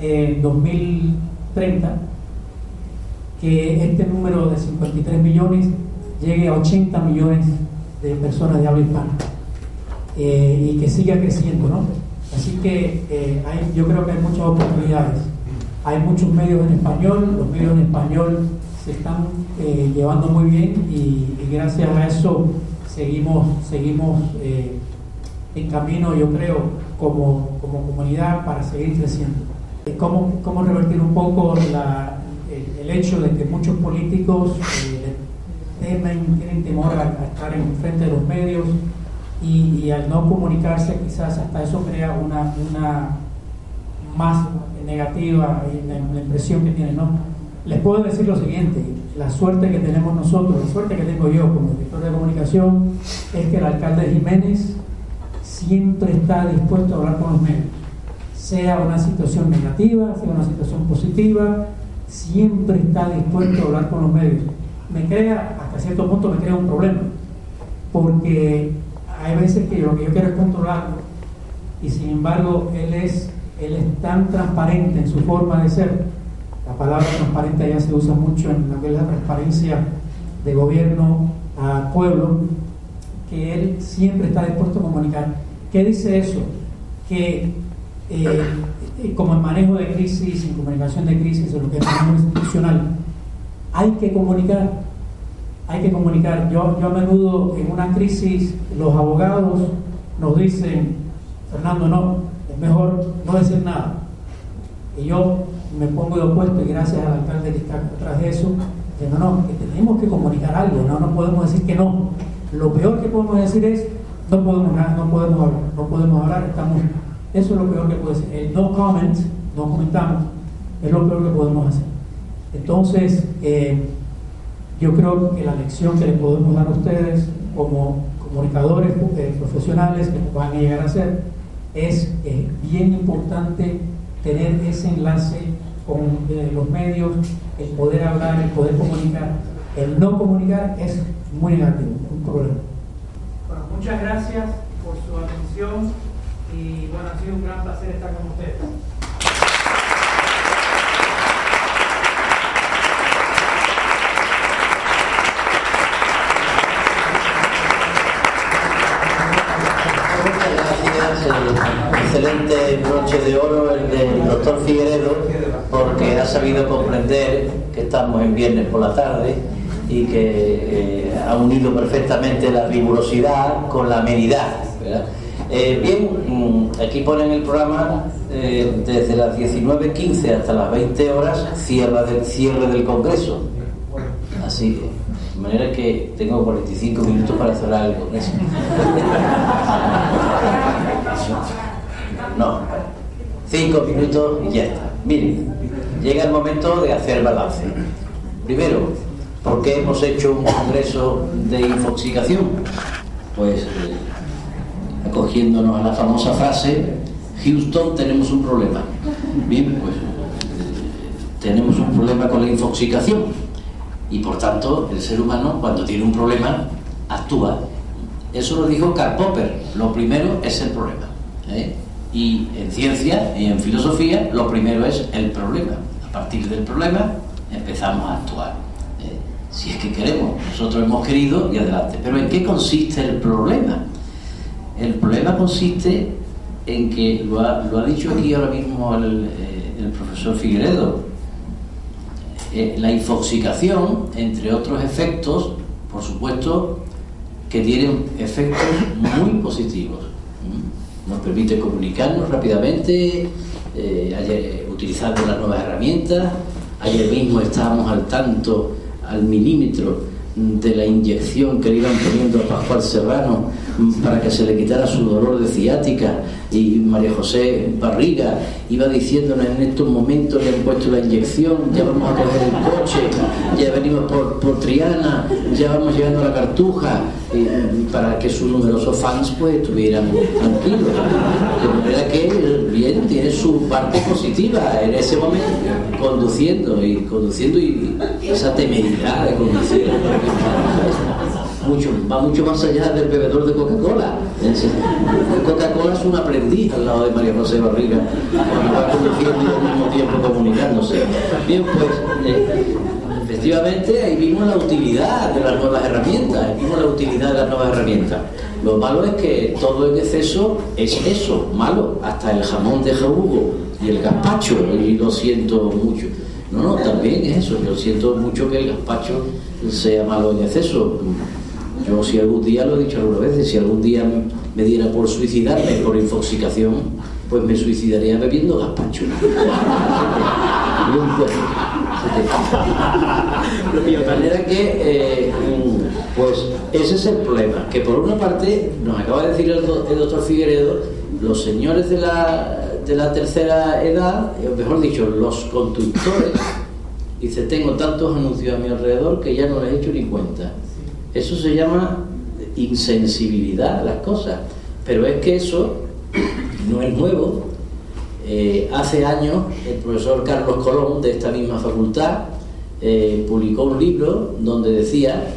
Speaker 6: en 2030 que este número de 53 millones llegue a 80 millones de personas de habla hispana eh, y que siga creciendo, ¿no? Así que eh, hay, yo creo que hay muchas oportunidades. Hay muchos medios en español, los medios en español se están eh, llevando muy bien y, gracias a eso seguimos, seguimos en camino, yo creo, como, como comunidad para seguir creciendo. ¿Cómo, cómo revertir un poco el, hecho de que muchos políticos eh, temen, tienen temor a, estar en frente de los medios y, al no comunicarse quizás hasta eso crea una, una más negativa en la, impresión que tienen, ¿no? Les puedo decir lo siguiente, la suerte que tenemos nosotros, la suerte que tengo yo como director de comunicación, es que el alcalde Jiménez siempre está dispuesto a hablar con los medios sea una situación negativa, sea una situación positiva, siempre está dispuesto a hablar con los medios. Me crea, hasta cierto punto me crea un problema, porque hay veces que lo que yo quiero es controlarlo y sin embargo él es, él es tan transparente en su forma de ser. La palabra transparente ya se usa mucho en lo que es la transparencia de gobierno a pueblo, que él siempre está dispuesto a comunicar. ¿Qué dice eso? Que eh, como en manejo de crisis, en comunicación de crisis, en lo que es manejo institucional, hay que comunicar, hay que comunicar. Yo, yo a menudo en una crisis los abogados nos dicen, Fernando, no, es mejor no decir nada. Y yo me pongo de opuesto y gracias al alcalde que está detrás de eso, que no, no, que tenemos que comunicar algo, no, no podemos decir que no. Lo peor que podemos decir es, no podemos, no podemos hablar, no podemos hablar, estamos, eso es lo peor que puede ser. El no comment, no comentamos, es lo peor que podemos hacer. Entonces, eh, yo creo que la lección que le podemos dar a ustedes como comunicadores eh, profesionales que van a llegar a ser es eh, bien importante tener ese enlace con los medios, el poder hablar, el poder comunicar. El no comunicar es muy negativo, un problema.
Speaker 7: Bueno, muchas gracias por su atención y bueno, ha sido un gran placer estar con ustedes.
Speaker 8: Excelente noche de oro el del doctor Figueredo porque ha sabido comprender que estamos en viernes por la tarde y que eh, ha unido perfectamente la rigurosidad con la amenidad. Eh, bien, mm, aquí ponen el programa eh, desde las 19.15 hasta las 20 horas, cierre del, cierre del Congreso. Así de manera que tengo 45 minutos para cerrar el Congreso. No, cinco minutos y ya está. Miren, llega el momento de hacer balance. Primero, ¿por qué hemos hecho un congreso de infoxicación? Pues eh, acogiéndonos a la famosa frase, Houston tenemos un problema. Bien, pues eh, tenemos un problema con la infoxicación y por tanto el ser humano cuando tiene un problema actúa. Eso lo dijo Karl Popper, lo primero es el problema. ¿eh? Y en ciencia y en filosofía lo primero es el problema. A partir del problema empezamos a actuar. ¿eh? Si es que queremos, nosotros hemos querido y adelante. Pero ¿en qué consiste el problema? El problema consiste en que, lo ha, dicho aquí ahora mismo el, eh, profesor Figueredo, eh, la infoxicación, entre otros efectos, por supuesto, que tienen efectos muy positivos nos permite comunicarnos rápidamente, eh, utilizando las nuevas herramientas. Ayer mismo estábamos al tanto, al milímetro, de la inyección que le iban poniendo a Pascual Serrano para que se le quitara su dolor de ciática y María José Barriga iba diciéndonos en estos momentos le han puesto la inyección, ya vamos a coger el coche, ya venimos por, por Triana, ya vamos llegando a la Cartuja, para que sus numerosos fans pues estuvieran tranquilos. De manera que tiene su parte positiva en ese momento, conduciendo y conduciendo y esa temeridad de conducir mucho, va mucho más allá del bebedor de Coca-Cola. Coca-Cola es un aprendiz al lado de María José Barriga, cuando va conduciendo y al mismo tiempo comunicándose. Bien, pues eh, efectivamente ahí vimos la utilidad de las nuevas herramientas, ahí vimos la utilidad de las nuevas herramientas. Lo malo es que todo en exceso es eso, malo, hasta el jamón de jabugo y el gazpacho, y lo siento mucho. No, no, también es eso, yo siento mucho que el gazpacho sea malo en exceso. Yo si algún día, lo he dicho algunas veces, si algún día me diera por suicidarme por infoxicación, pues me suicidaría bebiendo gazpacho. De manera que, eh, pues ese es el problema, que por una parte, nos acaba de decir el, doctor Figueredo, los señores de la, de la tercera edad, o mejor dicho, los conductores, dice, tengo tantos anuncios a mi alrededor que ya no les he hecho ni cuenta. Eso se llama insensibilidad a las cosas. Pero es que eso no es nuevo. Eh, hace años el profesor Carlos Colón de esta misma facultad eh, publicó un libro donde decía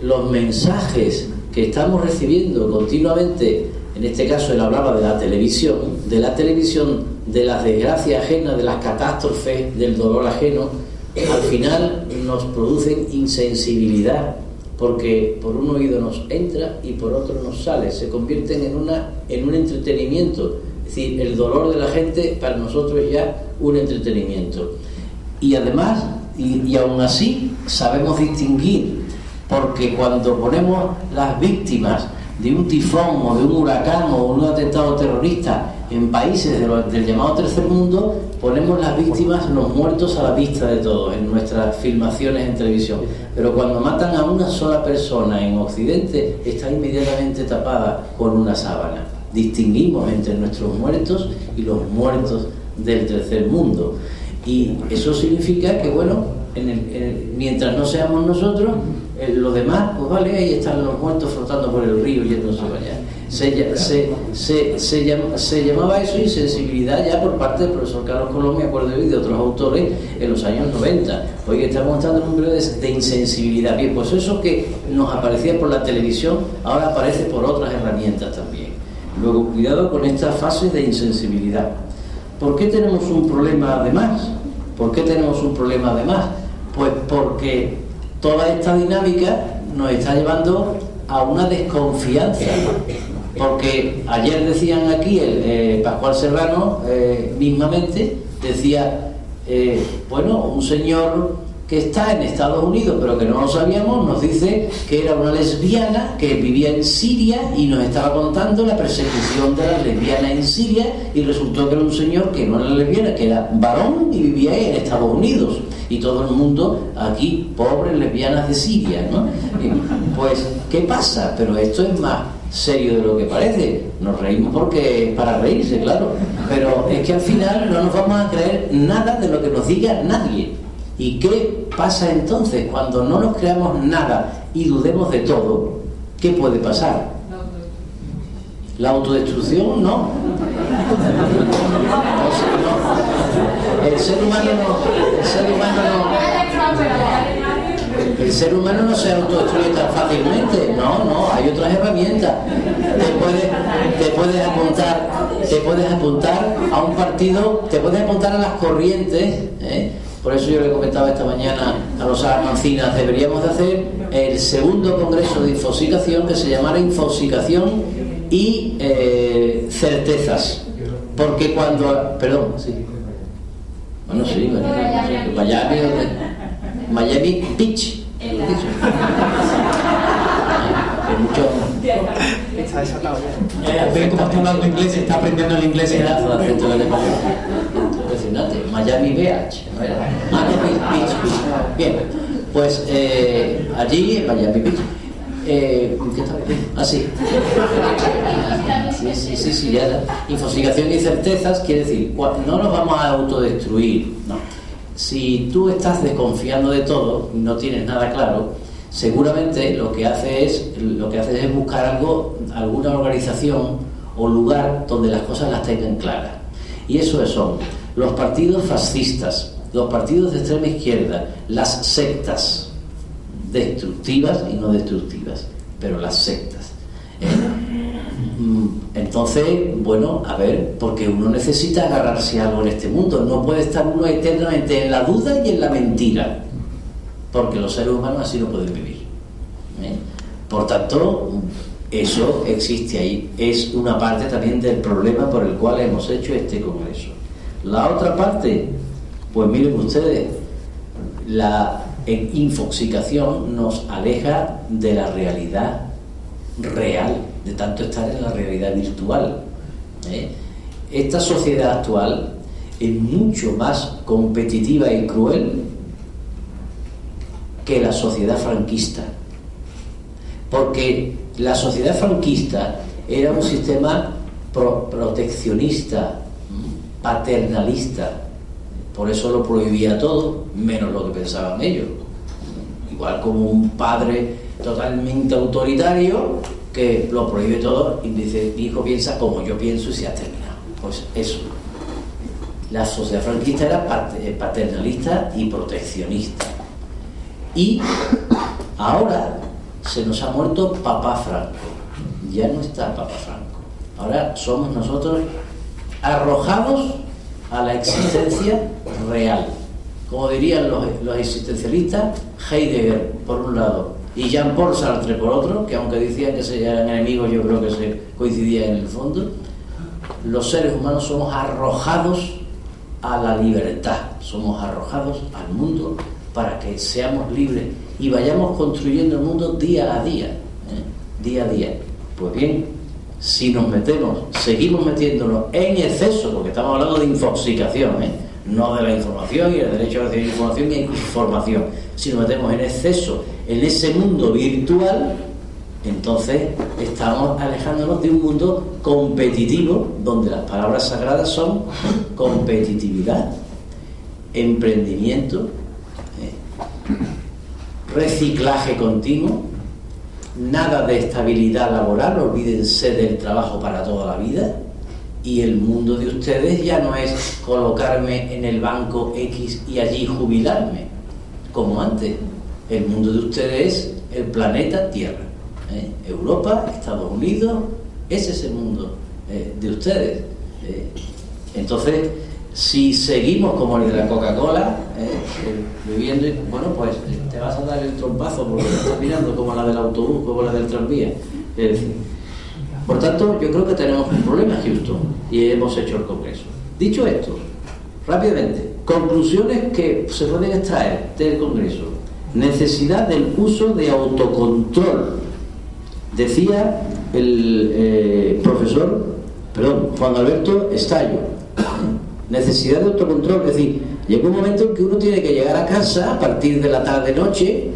Speaker 8: los mensajes que estamos recibiendo continuamente, en este caso él hablaba de la televisión, de la televisión, de las desgracias ajenas, de las catástrofes, del dolor ajeno, al final nos producen insensibilidad, porque por un oído nos entra y por otro nos sale, se convierten en, una, en un entretenimiento. Es decir, el dolor de la gente para nosotros es ya un entretenimiento. Y además, y, y aún así, sabemos distinguir, porque cuando ponemos las víctimas de un tifón o de un huracán o un atentado terrorista en países del llamado tercer mundo, ponemos las víctimas, los muertos a la vista de todos en nuestras filmaciones en televisión. Pero cuando matan a una sola persona en Occidente, está inmediatamente tapada con una sábana. Distinguimos entre nuestros muertos y los muertos del tercer mundo. Y eso significa que, bueno, mientras no seamos nosotros, eh, los demás, pues vale, ahí están los muertos flotando por el río yéndose allá. Se, se, se, se, llamaba eso insensibilidad ya por parte del profesor Carlos Colón, me acuerdo de otros autores en los años 90. Hoy estamos entrando en un periodo de, insensibilidad. Bien, pues eso que nos aparecía por la televisión ahora aparece por otras herramientas también. Luego, cuidado con esta fase de insensibilidad. ¿Por qué tenemos un problema además? ¿Por qué tenemos un problema además? Pues porque toda esta dinámica nos está llevando a una desconfianza. Porque ayer decían aquí, el eh, Pascual Serrano eh, mismamente decía, eh, bueno, un señor que está en Estados Unidos, pero que no lo sabíamos, nos dice que era una lesbiana que vivía en Siria y nos estaba contando la persecución de las lesbianas en Siria y resultó que era un señor que no era lesbiana, que era varón y vivía en Estados Unidos. Y todo el mundo aquí, pobres lesbianas de Siria, ¿no? Pues, ¿qué pasa? Pero esto es más serio de lo que parece. Nos reímos porque es para reírse, claro. Pero es que al final no nos vamos a creer nada de lo que nos diga nadie. ¿Y qué pasa entonces cuando no nos creamos nada y dudemos de todo? ¿Qué puede pasar? La autodestrucción no. El ser humano no. El ser humano no. El ser humano no se autodestruye tan fácilmente. No, no, hay otras herramientas. Te puedes, te puedes apuntar, te puedes apuntar a un partido, te puedes apuntar a las corrientes. ¿eh? Por eso yo le comentaba esta mañana a los Mancinas, deberíamos de hacer el segundo congreso de infosicación que se llamara Infosicación y eh, certezas. Porque cuando... Perdón, sí. Bueno, sí, Miami, Miami Beach. mucho... Está desatado. Ve cómo está hablando inglés, está aprendiendo el inglés. Miami Beach. Miami Beach, Bien, pues eh, allí en Miami Beach. Eh, ¿Qué está? Ah, sí. Sí, sí, sí, ya. Infosigación y certezas quiere decir, no nos vamos a autodestruir, no. Si tú estás desconfiando de todo, no tienes nada claro, seguramente lo que haces es, lo que haces es buscar algo, alguna organización o lugar donde las cosas las tengan claras. Y eso son los partidos fascistas, los partidos de extrema izquierda, las sectas destructivas y no destructivas, pero las sectas. ¿eh? Mm, entonces, bueno, a ver, porque uno necesita agarrarse a algo en este mundo, no puede estar uno eternamente en la duda y en la mentira, porque los seres humanos así no pueden vivir. ¿eh? Por tanto, eso existe ahí, es una parte también del problema por el cual hemos hecho este congreso. La otra parte, pues miren ustedes, la infoxicación nos aleja de la realidad real, de tanto estar en la realidad virtual. ¿eh? Esta sociedad actual es mucho más competitiva y cruel que la sociedad franquista. Porque la sociedad franquista era un sistema proteccionista, paternalista. Por eso lo prohibía todo, menos lo que pensaban ellos. Igual como un padre totalmente autoritario que lo prohíbe todo y dice, mi hijo piensa como yo pienso y se ha terminado. Pues eso. La sociedad franquista era eh, paternalista y proteccionista. Y ahora se nos ha muerto Papá Franco. Ya no está Papá Franco. Ahora somos nosotros arrojados a la existencia real. Como dirían los, los existencialistas, Heidegger por un lado y Jean-Paul Sartre por otro, que aunque decían que se eran enemigos, yo creo que se coincidían en el fondo, los seres humanos somos arrojados a la libertad, somos arrojados al mundo para que seamos libres y vayamos construyendo el mundo día a día, ¿eh? día a día. Pues bien, si nos metemos, seguimos metiéndonos en exceso, porque estamos hablando de infoxicación, ¿eh? no de la información y el derecho a recibir información y información, si nos metemos en exceso en ese mundo virtual, entonces estamos alejándonos de un mundo competitivo donde las palabras sagradas son competitividad, emprendimiento, eh, reciclaje continuo, nada de estabilidad laboral, olvídense del trabajo para toda la vida y el mundo de ustedes ya no es colocarme en el banco X y allí jubilarme, como antes el mundo de ustedes es el planeta Tierra. ¿eh? Europa, Estados Unidos, ese es el mundo eh, de ustedes. ¿eh? entonces, si seguimos como el de la Coca-Cola, viviendo, bueno, pues te vas a dar el trompazo porque estás mirando como la del autobús, como la del tranvía. por tanto, yo creo que tenemos un problema, Houston, y hemos hecho el Congreso. Dicho esto, rápidamente, conclusiones que se pueden extraer del Congreso necesidad del uso de autocontrol. Decía el eh, profesor, perdón, Juan Alberto Estallo, necesidad de autocontrol, es decir, llega un momento en que uno tiene que llegar a casa a partir de la tarde-noche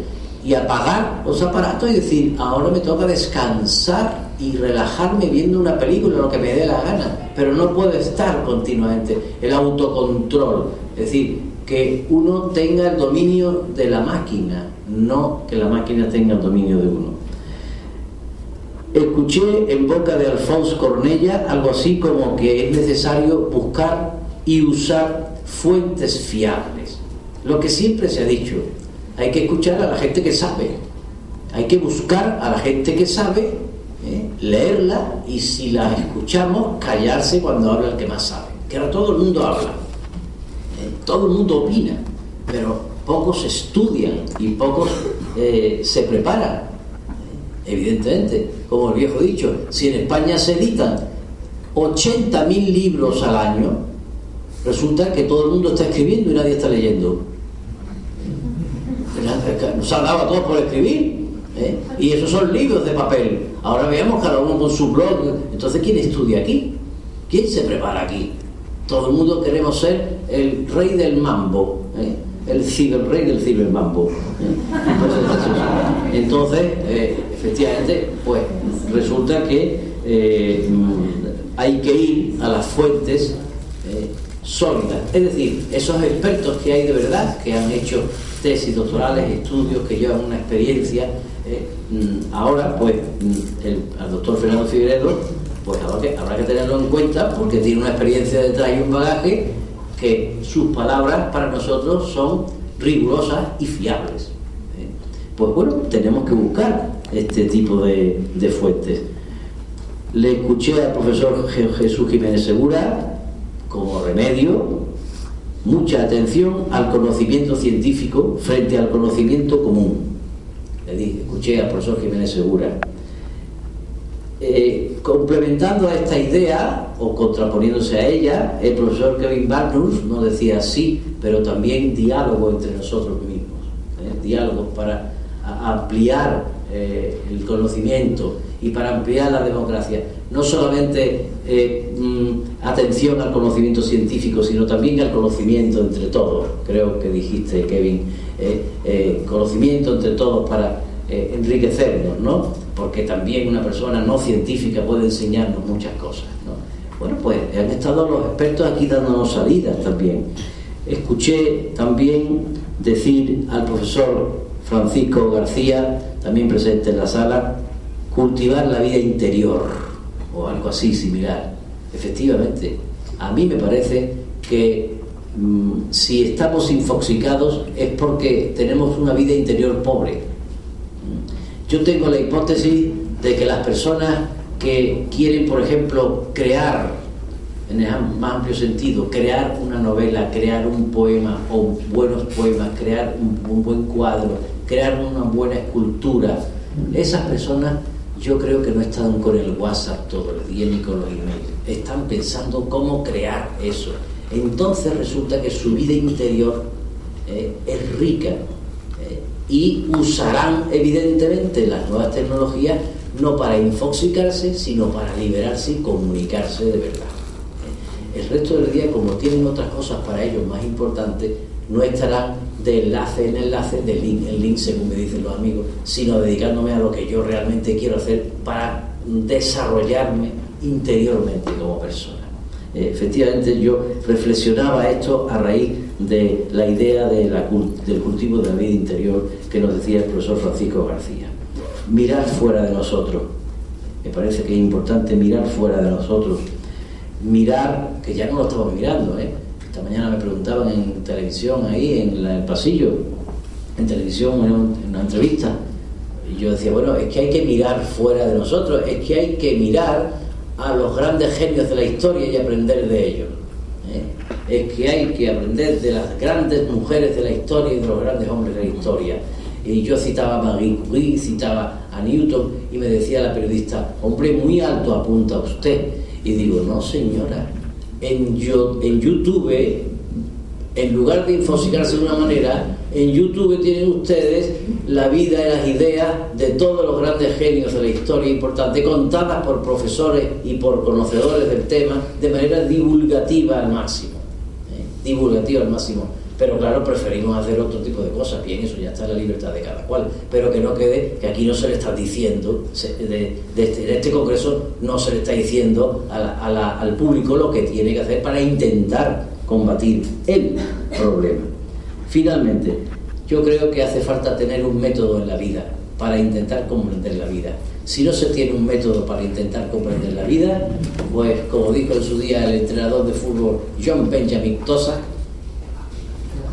Speaker 8: y apagar los aparatos y decir, ahora me toca descansar y relajarme viendo una película, lo que me dé la gana, pero no puedo estar continuamente. El autocontrol, es decir, que uno tenga el dominio de la máquina, no que la máquina tenga el dominio de uno. Escuché en boca de Alfonso Cornella algo así como que es necesario buscar y usar fuentes fiables. Lo que siempre se ha dicho, hay que escuchar a la gente que sabe, hay que buscar a la gente que sabe, ¿eh? leerla y si la escuchamos, callarse cuando habla el que más sabe. Que ahora todo el mundo habla todo el mundo opina, pero pocos estudian y pocos eh, se preparan. Evidentemente, como el viejo dicho, si en España se editan 80.000 libros al año, resulta que todo el mundo está escribiendo y nadie está leyendo. Nos ha dado a todos por escribir. ¿eh? Y esos son libros de papel. Ahora veamos cada uno con su blog. Entonces, ¿quién estudia aquí? ¿Quién se prepara aquí? Todo el mundo queremos ser el rey del mambo, ¿eh? el rey del cibermambo. ¿eh? Entonces, eh, efectivamente, pues resulta que hay que ir a las fuentes sólidas. Es decir, esos expertos que hay de verdad, que han hecho tesis doctorales, estudios, que llevan una experiencia, mm, ahora, pues, mm, el, al doctor Fernando Figueredo pues habrá que, habrá que tenerlo en cuenta porque tiene una experiencia detrás y un bagaje que sus palabras para nosotros son rigurosas y fiables. ¿eh? Pues bueno, tenemos que buscar este tipo de, de fuentes. Le escuché al profesor Jesús Jiménez Segura como remedio mucha atención al conocimiento científico frente al conocimiento común. Le dije, escuché al profesor Jiménez Segura eh, complementando a esta idea o contraponiéndose a ella, el profesor Kevin Magnus nos decía sí, pero también diálogo entre nosotros mismos, ¿eh? diálogo para ampliar eh, el conocimiento y para ampliar la democracia. No solamente mm, atención al conocimiento científico, sino también al conocimiento entre todos, creo que dijiste, Kevin, conocimiento entre todos para enriquecernos, ¿no? porque también una persona no científica puede enseñarnos muchas cosas. Bueno, pues han estado los expertos aquí dándonos salidas también. Escuché también decir al profesor Francisco García, también presente en la sala, cultivar la vida interior o algo así similar. Efectivamente, a mí me parece que mm, si estamos infoxicados es porque tenemos una vida interior pobre. Yo tengo la hipótesis de que las personas que quieren, por ejemplo, crear, en el más amplio sentido, crear una novela, crear un poema o buenos poemas, crear un, un buen cuadro, crear una buena escultura, esas personas yo creo que no están con el WhatsApp todo el día ni con los emails, están pensando cómo crear eso. Entonces resulta que su vida interior eh, es rica eh, y usarán evidentemente las nuevas tecnologías no para infoxicarse, sino para liberarse y comunicarse de verdad. Eh, el resto del día, como tienen otras cosas para ellos más importantes, no estarán de enlace en enlace, de link en link, según me dicen los amigos, sino dedicándome a lo que yo realmente quiero hacer para desarrollarme interiormente como persona. Eh, efectivamente, yo reflexionaba esto a raíz de la idea del cultivo de la vida interior que nos decía el profesor Francisco García. Mirar fuera de nosotros. Me parece que es importante mirar fuera de nosotros. Mirar, que ya no lo estamos mirando, ¿eh? Esta mañana me preguntaban en televisión, ahí en el pasillo, en televisión, en una entrevista, y yo decía, bueno, es que hay que mirar fuera de nosotros, es que hay que mirar a los grandes genios de la historia y aprender de ellos. ¿eh? Es que hay que aprender de las grandes mujeres de la historia y de los grandes hombres de la historia. Y yo citaba a Marie Curie, citaba a Newton, y me decía la periodista, hombre, muy alto apunta usted. Y digo, no señora, en, en YouTube, en lugar de infosicarse de una manera, en YouTube tienen ustedes la vida y las ideas de todos los grandes genios de la historia importante, contadas por profesores y por conocedores del tema de manera divulgativa al máximo. ¿eh? Divulgativa al máximo pero claro, preferimos hacer otro tipo de cosas. Bien, eso ya está en la libertad de cada cual. Pero que no quede que aquí no se le está diciendo, de, este, en este congreso no se le está diciendo al público lo que tiene que hacer para intentar combatir el problema. Finalmente, yo creo que hace falta tener un método en la vida para intentar comprender la vida. Si no se tiene un método para intentar comprender la vida, pues como dijo en su día el entrenador de fútbol John Benjamin Tosa,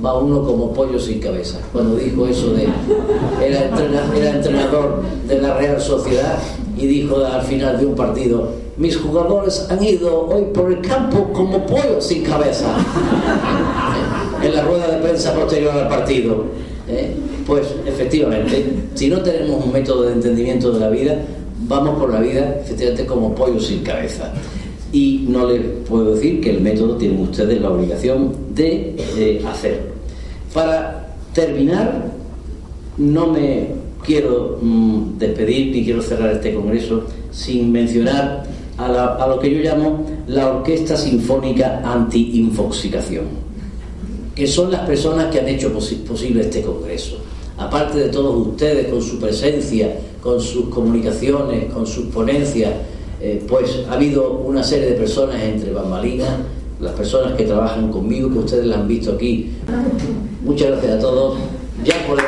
Speaker 8: va uno como pollo sin cabeza. Cuando dijo eso de. Era entrenador, era entrenador de la Real Sociedad y dijo al final de un partido: Mis jugadores han ido hoy por el campo como pollo sin cabeza. En la rueda de prensa posterior al partido. ¿eh? Pues efectivamente, si no tenemos un método de entendimiento de la vida, vamos por la vida efectivamente como pollo sin cabeza y no les puedo decir que el método tienen ustedes la obligación de eh, hacer. Para terminar, no me quiero mm, despedir ni quiero cerrar este congreso sin mencionar a, lo que yo llamo la Orquesta Sinfónica Anti-Infoxicación, que son las personas que han hecho posible este congreso. Aparte de todos ustedes, con su presencia, con sus comunicaciones, con sus ponencias, eh, pues ha habido una serie de personas entre bambalinas, las personas que trabajan conmigo, que ustedes la han visto aquí. Muchas gracias a todos. Ya por el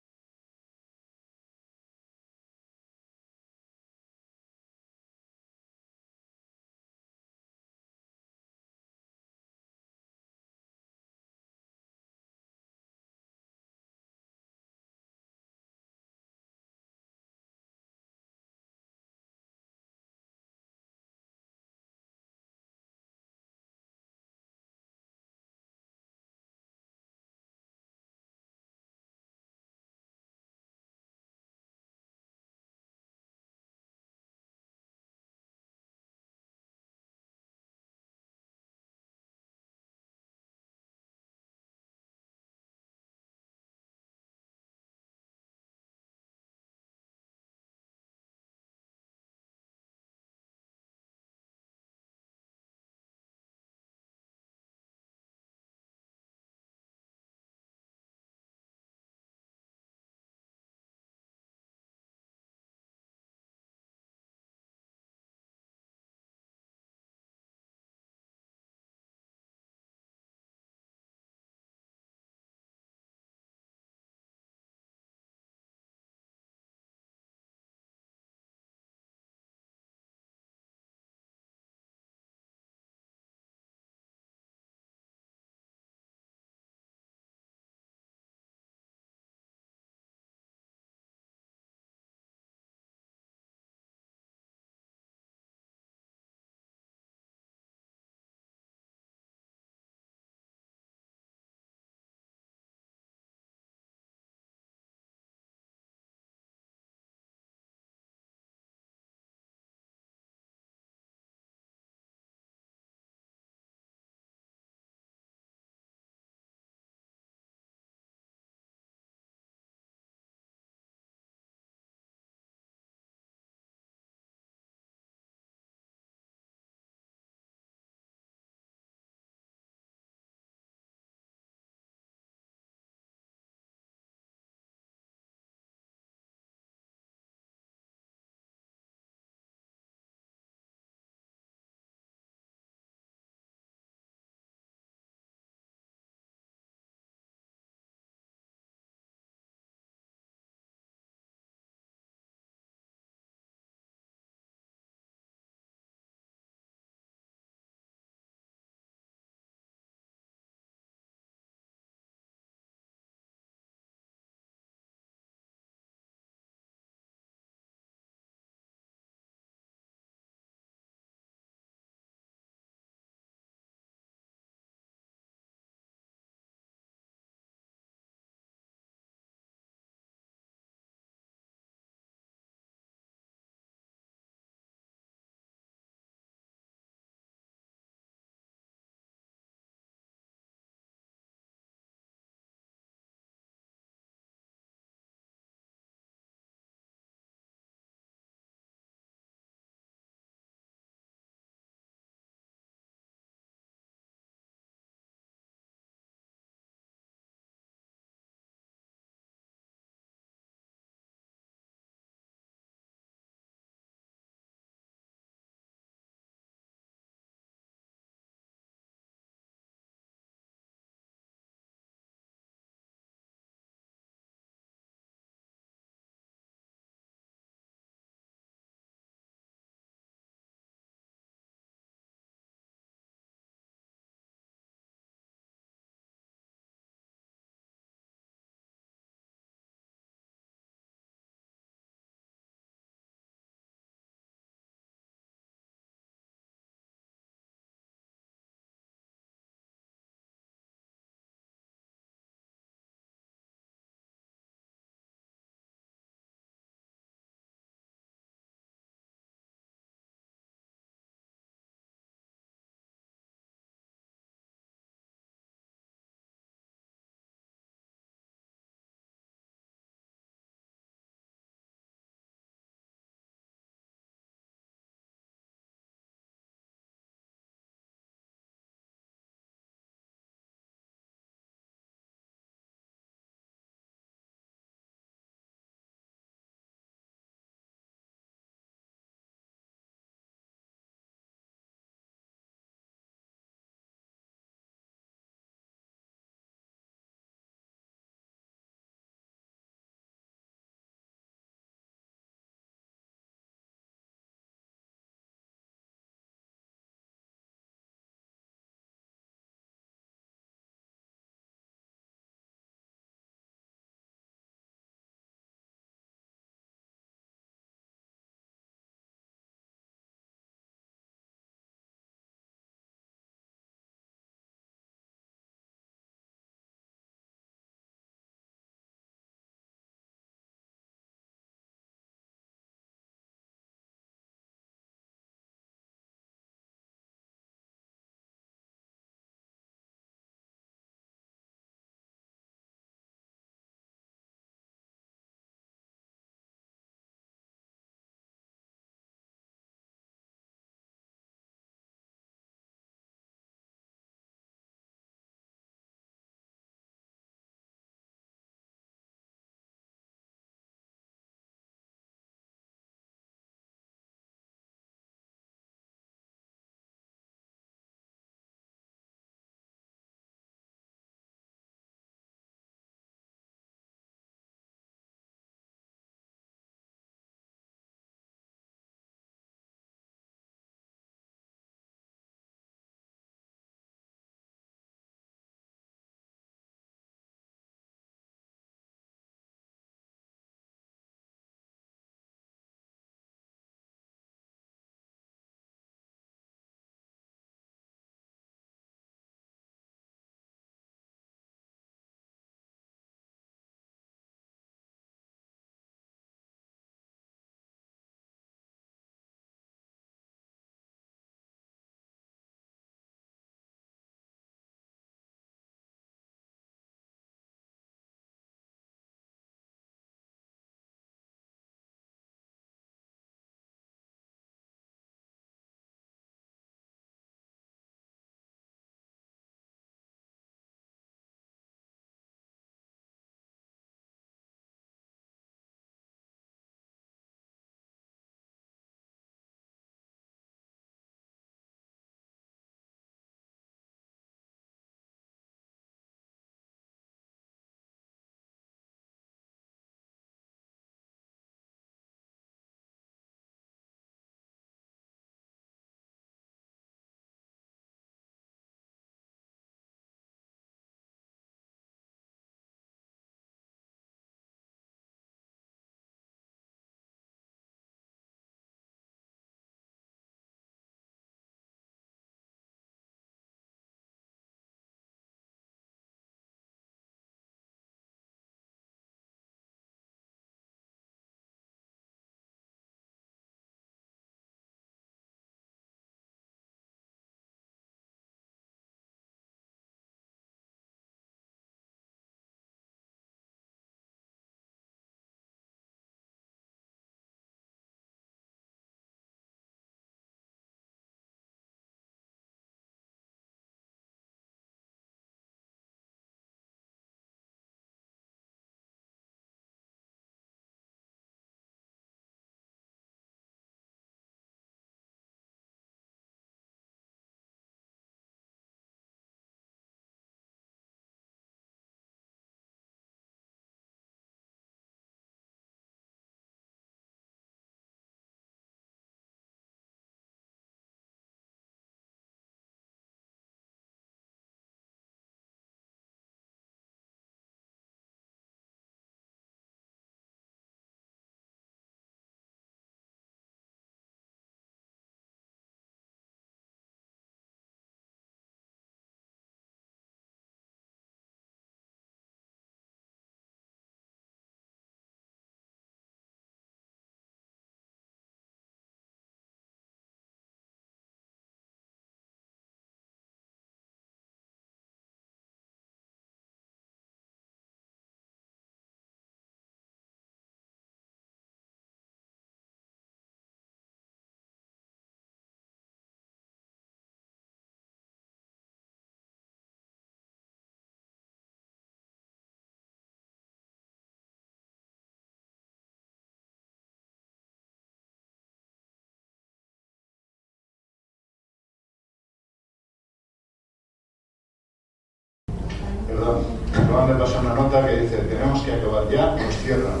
Speaker 5: me pasó una nota que dice, tenemos que acabar ya, nos cierran.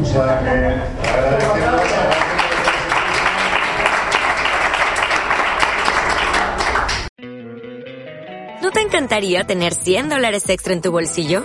Speaker 5: O sea que agradecemos
Speaker 9: ¿No te encantaría tener 100 dólares extra en tu bolsillo?